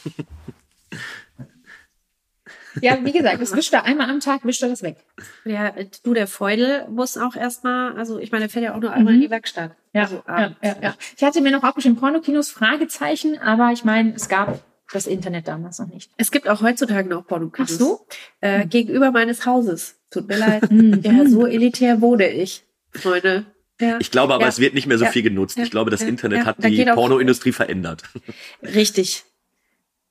[SPEAKER 5] Ja, wie gesagt, das wischt er einmal am Tag, wischt er das weg.
[SPEAKER 7] ja, du, der Feudel muss auch erstmal, also ich meine, der fährt ja auch nur einmal in die Werkstatt.
[SPEAKER 5] Ja,
[SPEAKER 7] also
[SPEAKER 5] ja, ja, ja. Ich hatte mir noch aufgeschrieben, Pornokinos, Fragezeichen, aber ich meine, es gab das Internet damals noch nicht.
[SPEAKER 7] Es gibt auch heutzutage noch Pornokinos.
[SPEAKER 5] Ach so?
[SPEAKER 7] Äh, gegenüber meines Hauses. Tut mir leid.
[SPEAKER 5] Mhm.
[SPEAKER 7] ja, so elitär wohne ich, Freunde. Ja.
[SPEAKER 6] Ich glaube aber,
[SPEAKER 7] Ja.
[SPEAKER 6] es wird nicht mehr so
[SPEAKER 7] Ja.
[SPEAKER 6] viel genutzt.
[SPEAKER 7] Ja.
[SPEAKER 6] Ich glaube, das
[SPEAKER 7] Ja.
[SPEAKER 6] Internet
[SPEAKER 7] Ja.
[SPEAKER 6] hat
[SPEAKER 7] Da
[SPEAKER 6] die Pornoindustrie verändert.
[SPEAKER 7] Richtig.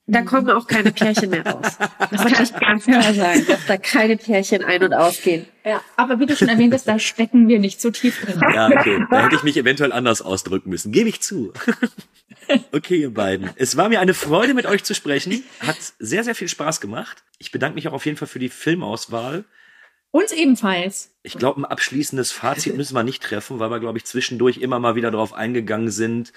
[SPEAKER 7] Da kommen auch keine Pärchen mehr raus. Das kann ich ganz klar sagen, dass da keine Pärchen ein- und ausgehen.
[SPEAKER 5] Ja, aber wie du schon erwähnt hast, da stecken wir nicht so tief drin.
[SPEAKER 6] Ja, okay. Da hätte ich mich eventuell anders ausdrücken müssen. Gebe ich zu. Okay, ihr beiden. Es war mir eine Freude, mit euch zu sprechen. Hat sehr, sehr viel Spaß gemacht. Ich bedanke mich auch auf jeden Fall für die Filmauswahl.
[SPEAKER 5] Uns ebenfalls.
[SPEAKER 6] Ich glaube, ein abschließendes Fazit müssen wir nicht treffen, weil wir, glaube ich, zwischendurch immer mal wieder darauf eingegangen sind,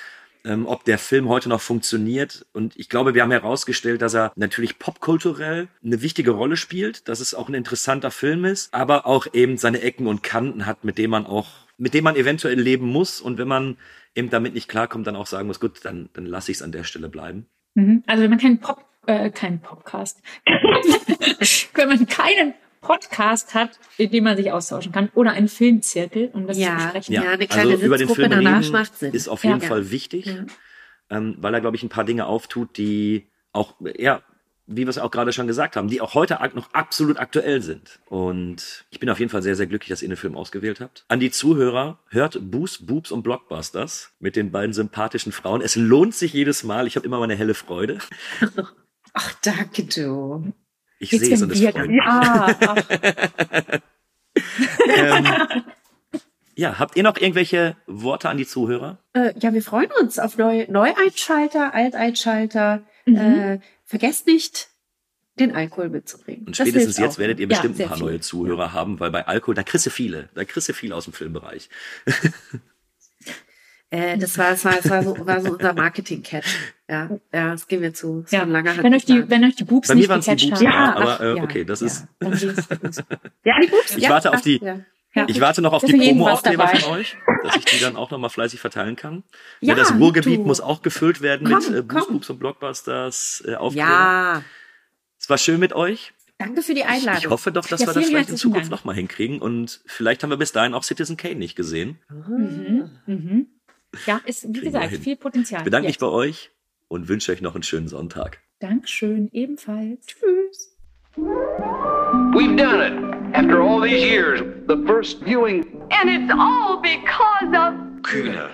[SPEAKER 6] ähm, ob der Film heute noch funktioniert. Und ich glaube, wir haben herausgestellt, dass er natürlich popkulturell eine wichtige Rolle spielt, dass es auch ein interessanter Film ist, aber auch eben seine Ecken und Kanten hat, mit dem man auch, mit dem man eventuell leben muss. Und wenn man eben damit nicht klarkommt, dann auch sagen muss, gut, dann, dann lasse ich es an der Stelle bleiben.
[SPEAKER 5] Mhm. Also wenn man keinen Pop, äh, keinen Podcast, wenn man keinen Podcast hat, in dem man sich austauschen kann, oder einen Filmzirkel, um das zu
[SPEAKER 7] Ja,
[SPEAKER 5] besprechen.
[SPEAKER 7] ja, eine kleine
[SPEAKER 6] also über den Film
[SPEAKER 7] danach macht Sinn.
[SPEAKER 6] ist auf jeden
[SPEAKER 7] Ja.
[SPEAKER 6] Fall wichtig,
[SPEAKER 7] Ja.
[SPEAKER 6] ähm, weil er, glaube ich, ein paar Dinge auftut, die auch, ja, wie wir es auch gerade schon gesagt haben, die auch heute noch absolut aktuell sind. Und ich bin auf jeden Fall sehr, sehr glücklich, dass ihr den Film ausgewählt habt. An die Zuhörer, hört Boos, Boobs und Blockbusters mit den beiden sympathischen Frauen. Es lohnt sich jedes Mal. Ich habe immer meine helle Freude.
[SPEAKER 7] Ach, danke du.
[SPEAKER 6] Ich sehe es und es freut mich.
[SPEAKER 5] Ach,
[SPEAKER 6] Ähm, ja, habt ihr noch irgendwelche Worte an die Zuhörer?
[SPEAKER 7] Äh, ja, wir freuen uns auf Neu Neueinschalter, Alteinschalter.
[SPEAKER 5] Mhm.
[SPEAKER 7] Äh, vergesst nicht, den Alkohol mitzubringen.
[SPEAKER 6] Und spätestens jetzt
[SPEAKER 7] auch.
[SPEAKER 6] werdet ihr
[SPEAKER 7] Ja,
[SPEAKER 6] bestimmt
[SPEAKER 7] sehr
[SPEAKER 6] ein paar
[SPEAKER 7] viel.
[SPEAKER 6] neue Zuhörer haben, weil bei Alkohol, da kriegst du viele. Da kriegst du viele aus dem Filmbereich.
[SPEAKER 7] Äh, das war, das war, das war so, war so unser Marketing-Catch. Ja, ja, das geben wir zu. Das
[SPEAKER 5] ja.
[SPEAKER 7] war ein langer
[SPEAKER 5] Wenn euch die, wenn euch die Boobs
[SPEAKER 6] Bei mir
[SPEAKER 5] nicht
[SPEAKER 6] waren es die
[SPEAKER 5] gecatcht haben.
[SPEAKER 6] ja,
[SPEAKER 7] Ja,
[SPEAKER 6] aber
[SPEAKER 7] ach,
[SPEAKER 6] äh,
[SPEAKER 7] ja,
[SPEAKER 6] okay, das
[SPEAKER 5] ja,
[SPEAKER 6] ist.
[SPEAKER 7] Ja, die Boobs.
[SPEAKER 6] Ich
[SPEAKER 7] ja,
[SPEAKER 6] warte auf
[SPEAKER 7] ach,
[SPEAKER 6] die-
[SPEAKER 7] Ja.
[SPEAKER 5] Ja.
[SPEAKER 6] Ich warte noch auf die Promo-Aufkleber von euch, dass ich die dann auch noch mal fleißig verteilen kann.
[SPEAKER 7] Ja,
[SPEAKER 6] Ja, das Ruhrgebiet
[SPEAKER 7] du.
[SPEAKER 6] muss auch gefüllt werden
[SPEAKER 7] Komm,
[SPEAKER 6] mit äh. Boobs und Blockbusters äh, Aufkleber.
[SPEAKER 7] ja,
[SPEAKER 6] Es war schön mit euch.
[SPEAKER 7] danke für die
[SPEAKER 6] Ich,
[SPEAKER 7] Einladung.
[SPEAKER 6] ich hoffe doch, dass
[SPEAKER 5] Ja,
[SPEAKER 6] wir das vielleicht in Zukunft
[SPEAKER 5] Dank.
[SPEAKER 6] noch mal hinkriegen und vielleicht haben wir bis dahin auch Citizen Kane nicht gesehen.
[SPEAKER 5] Mhm. Mhm. Ja, ist, wie
[SPEAKER 6] Kriegen
[SPEAKER 5] gesagt, viel Potenzial.
[SPEAKER 6] Ich bedanke mich bei euch und wünsche euch noch einen schönen Sonntag.
[SPEAKER 5] Dankeschön, ebenfalls. Tschüss.
[SPEAKER 1] We've done it. After all these years, the first viewing
[SPEAKER 2] And it's all because of
[SPEAKER 1] Kühne.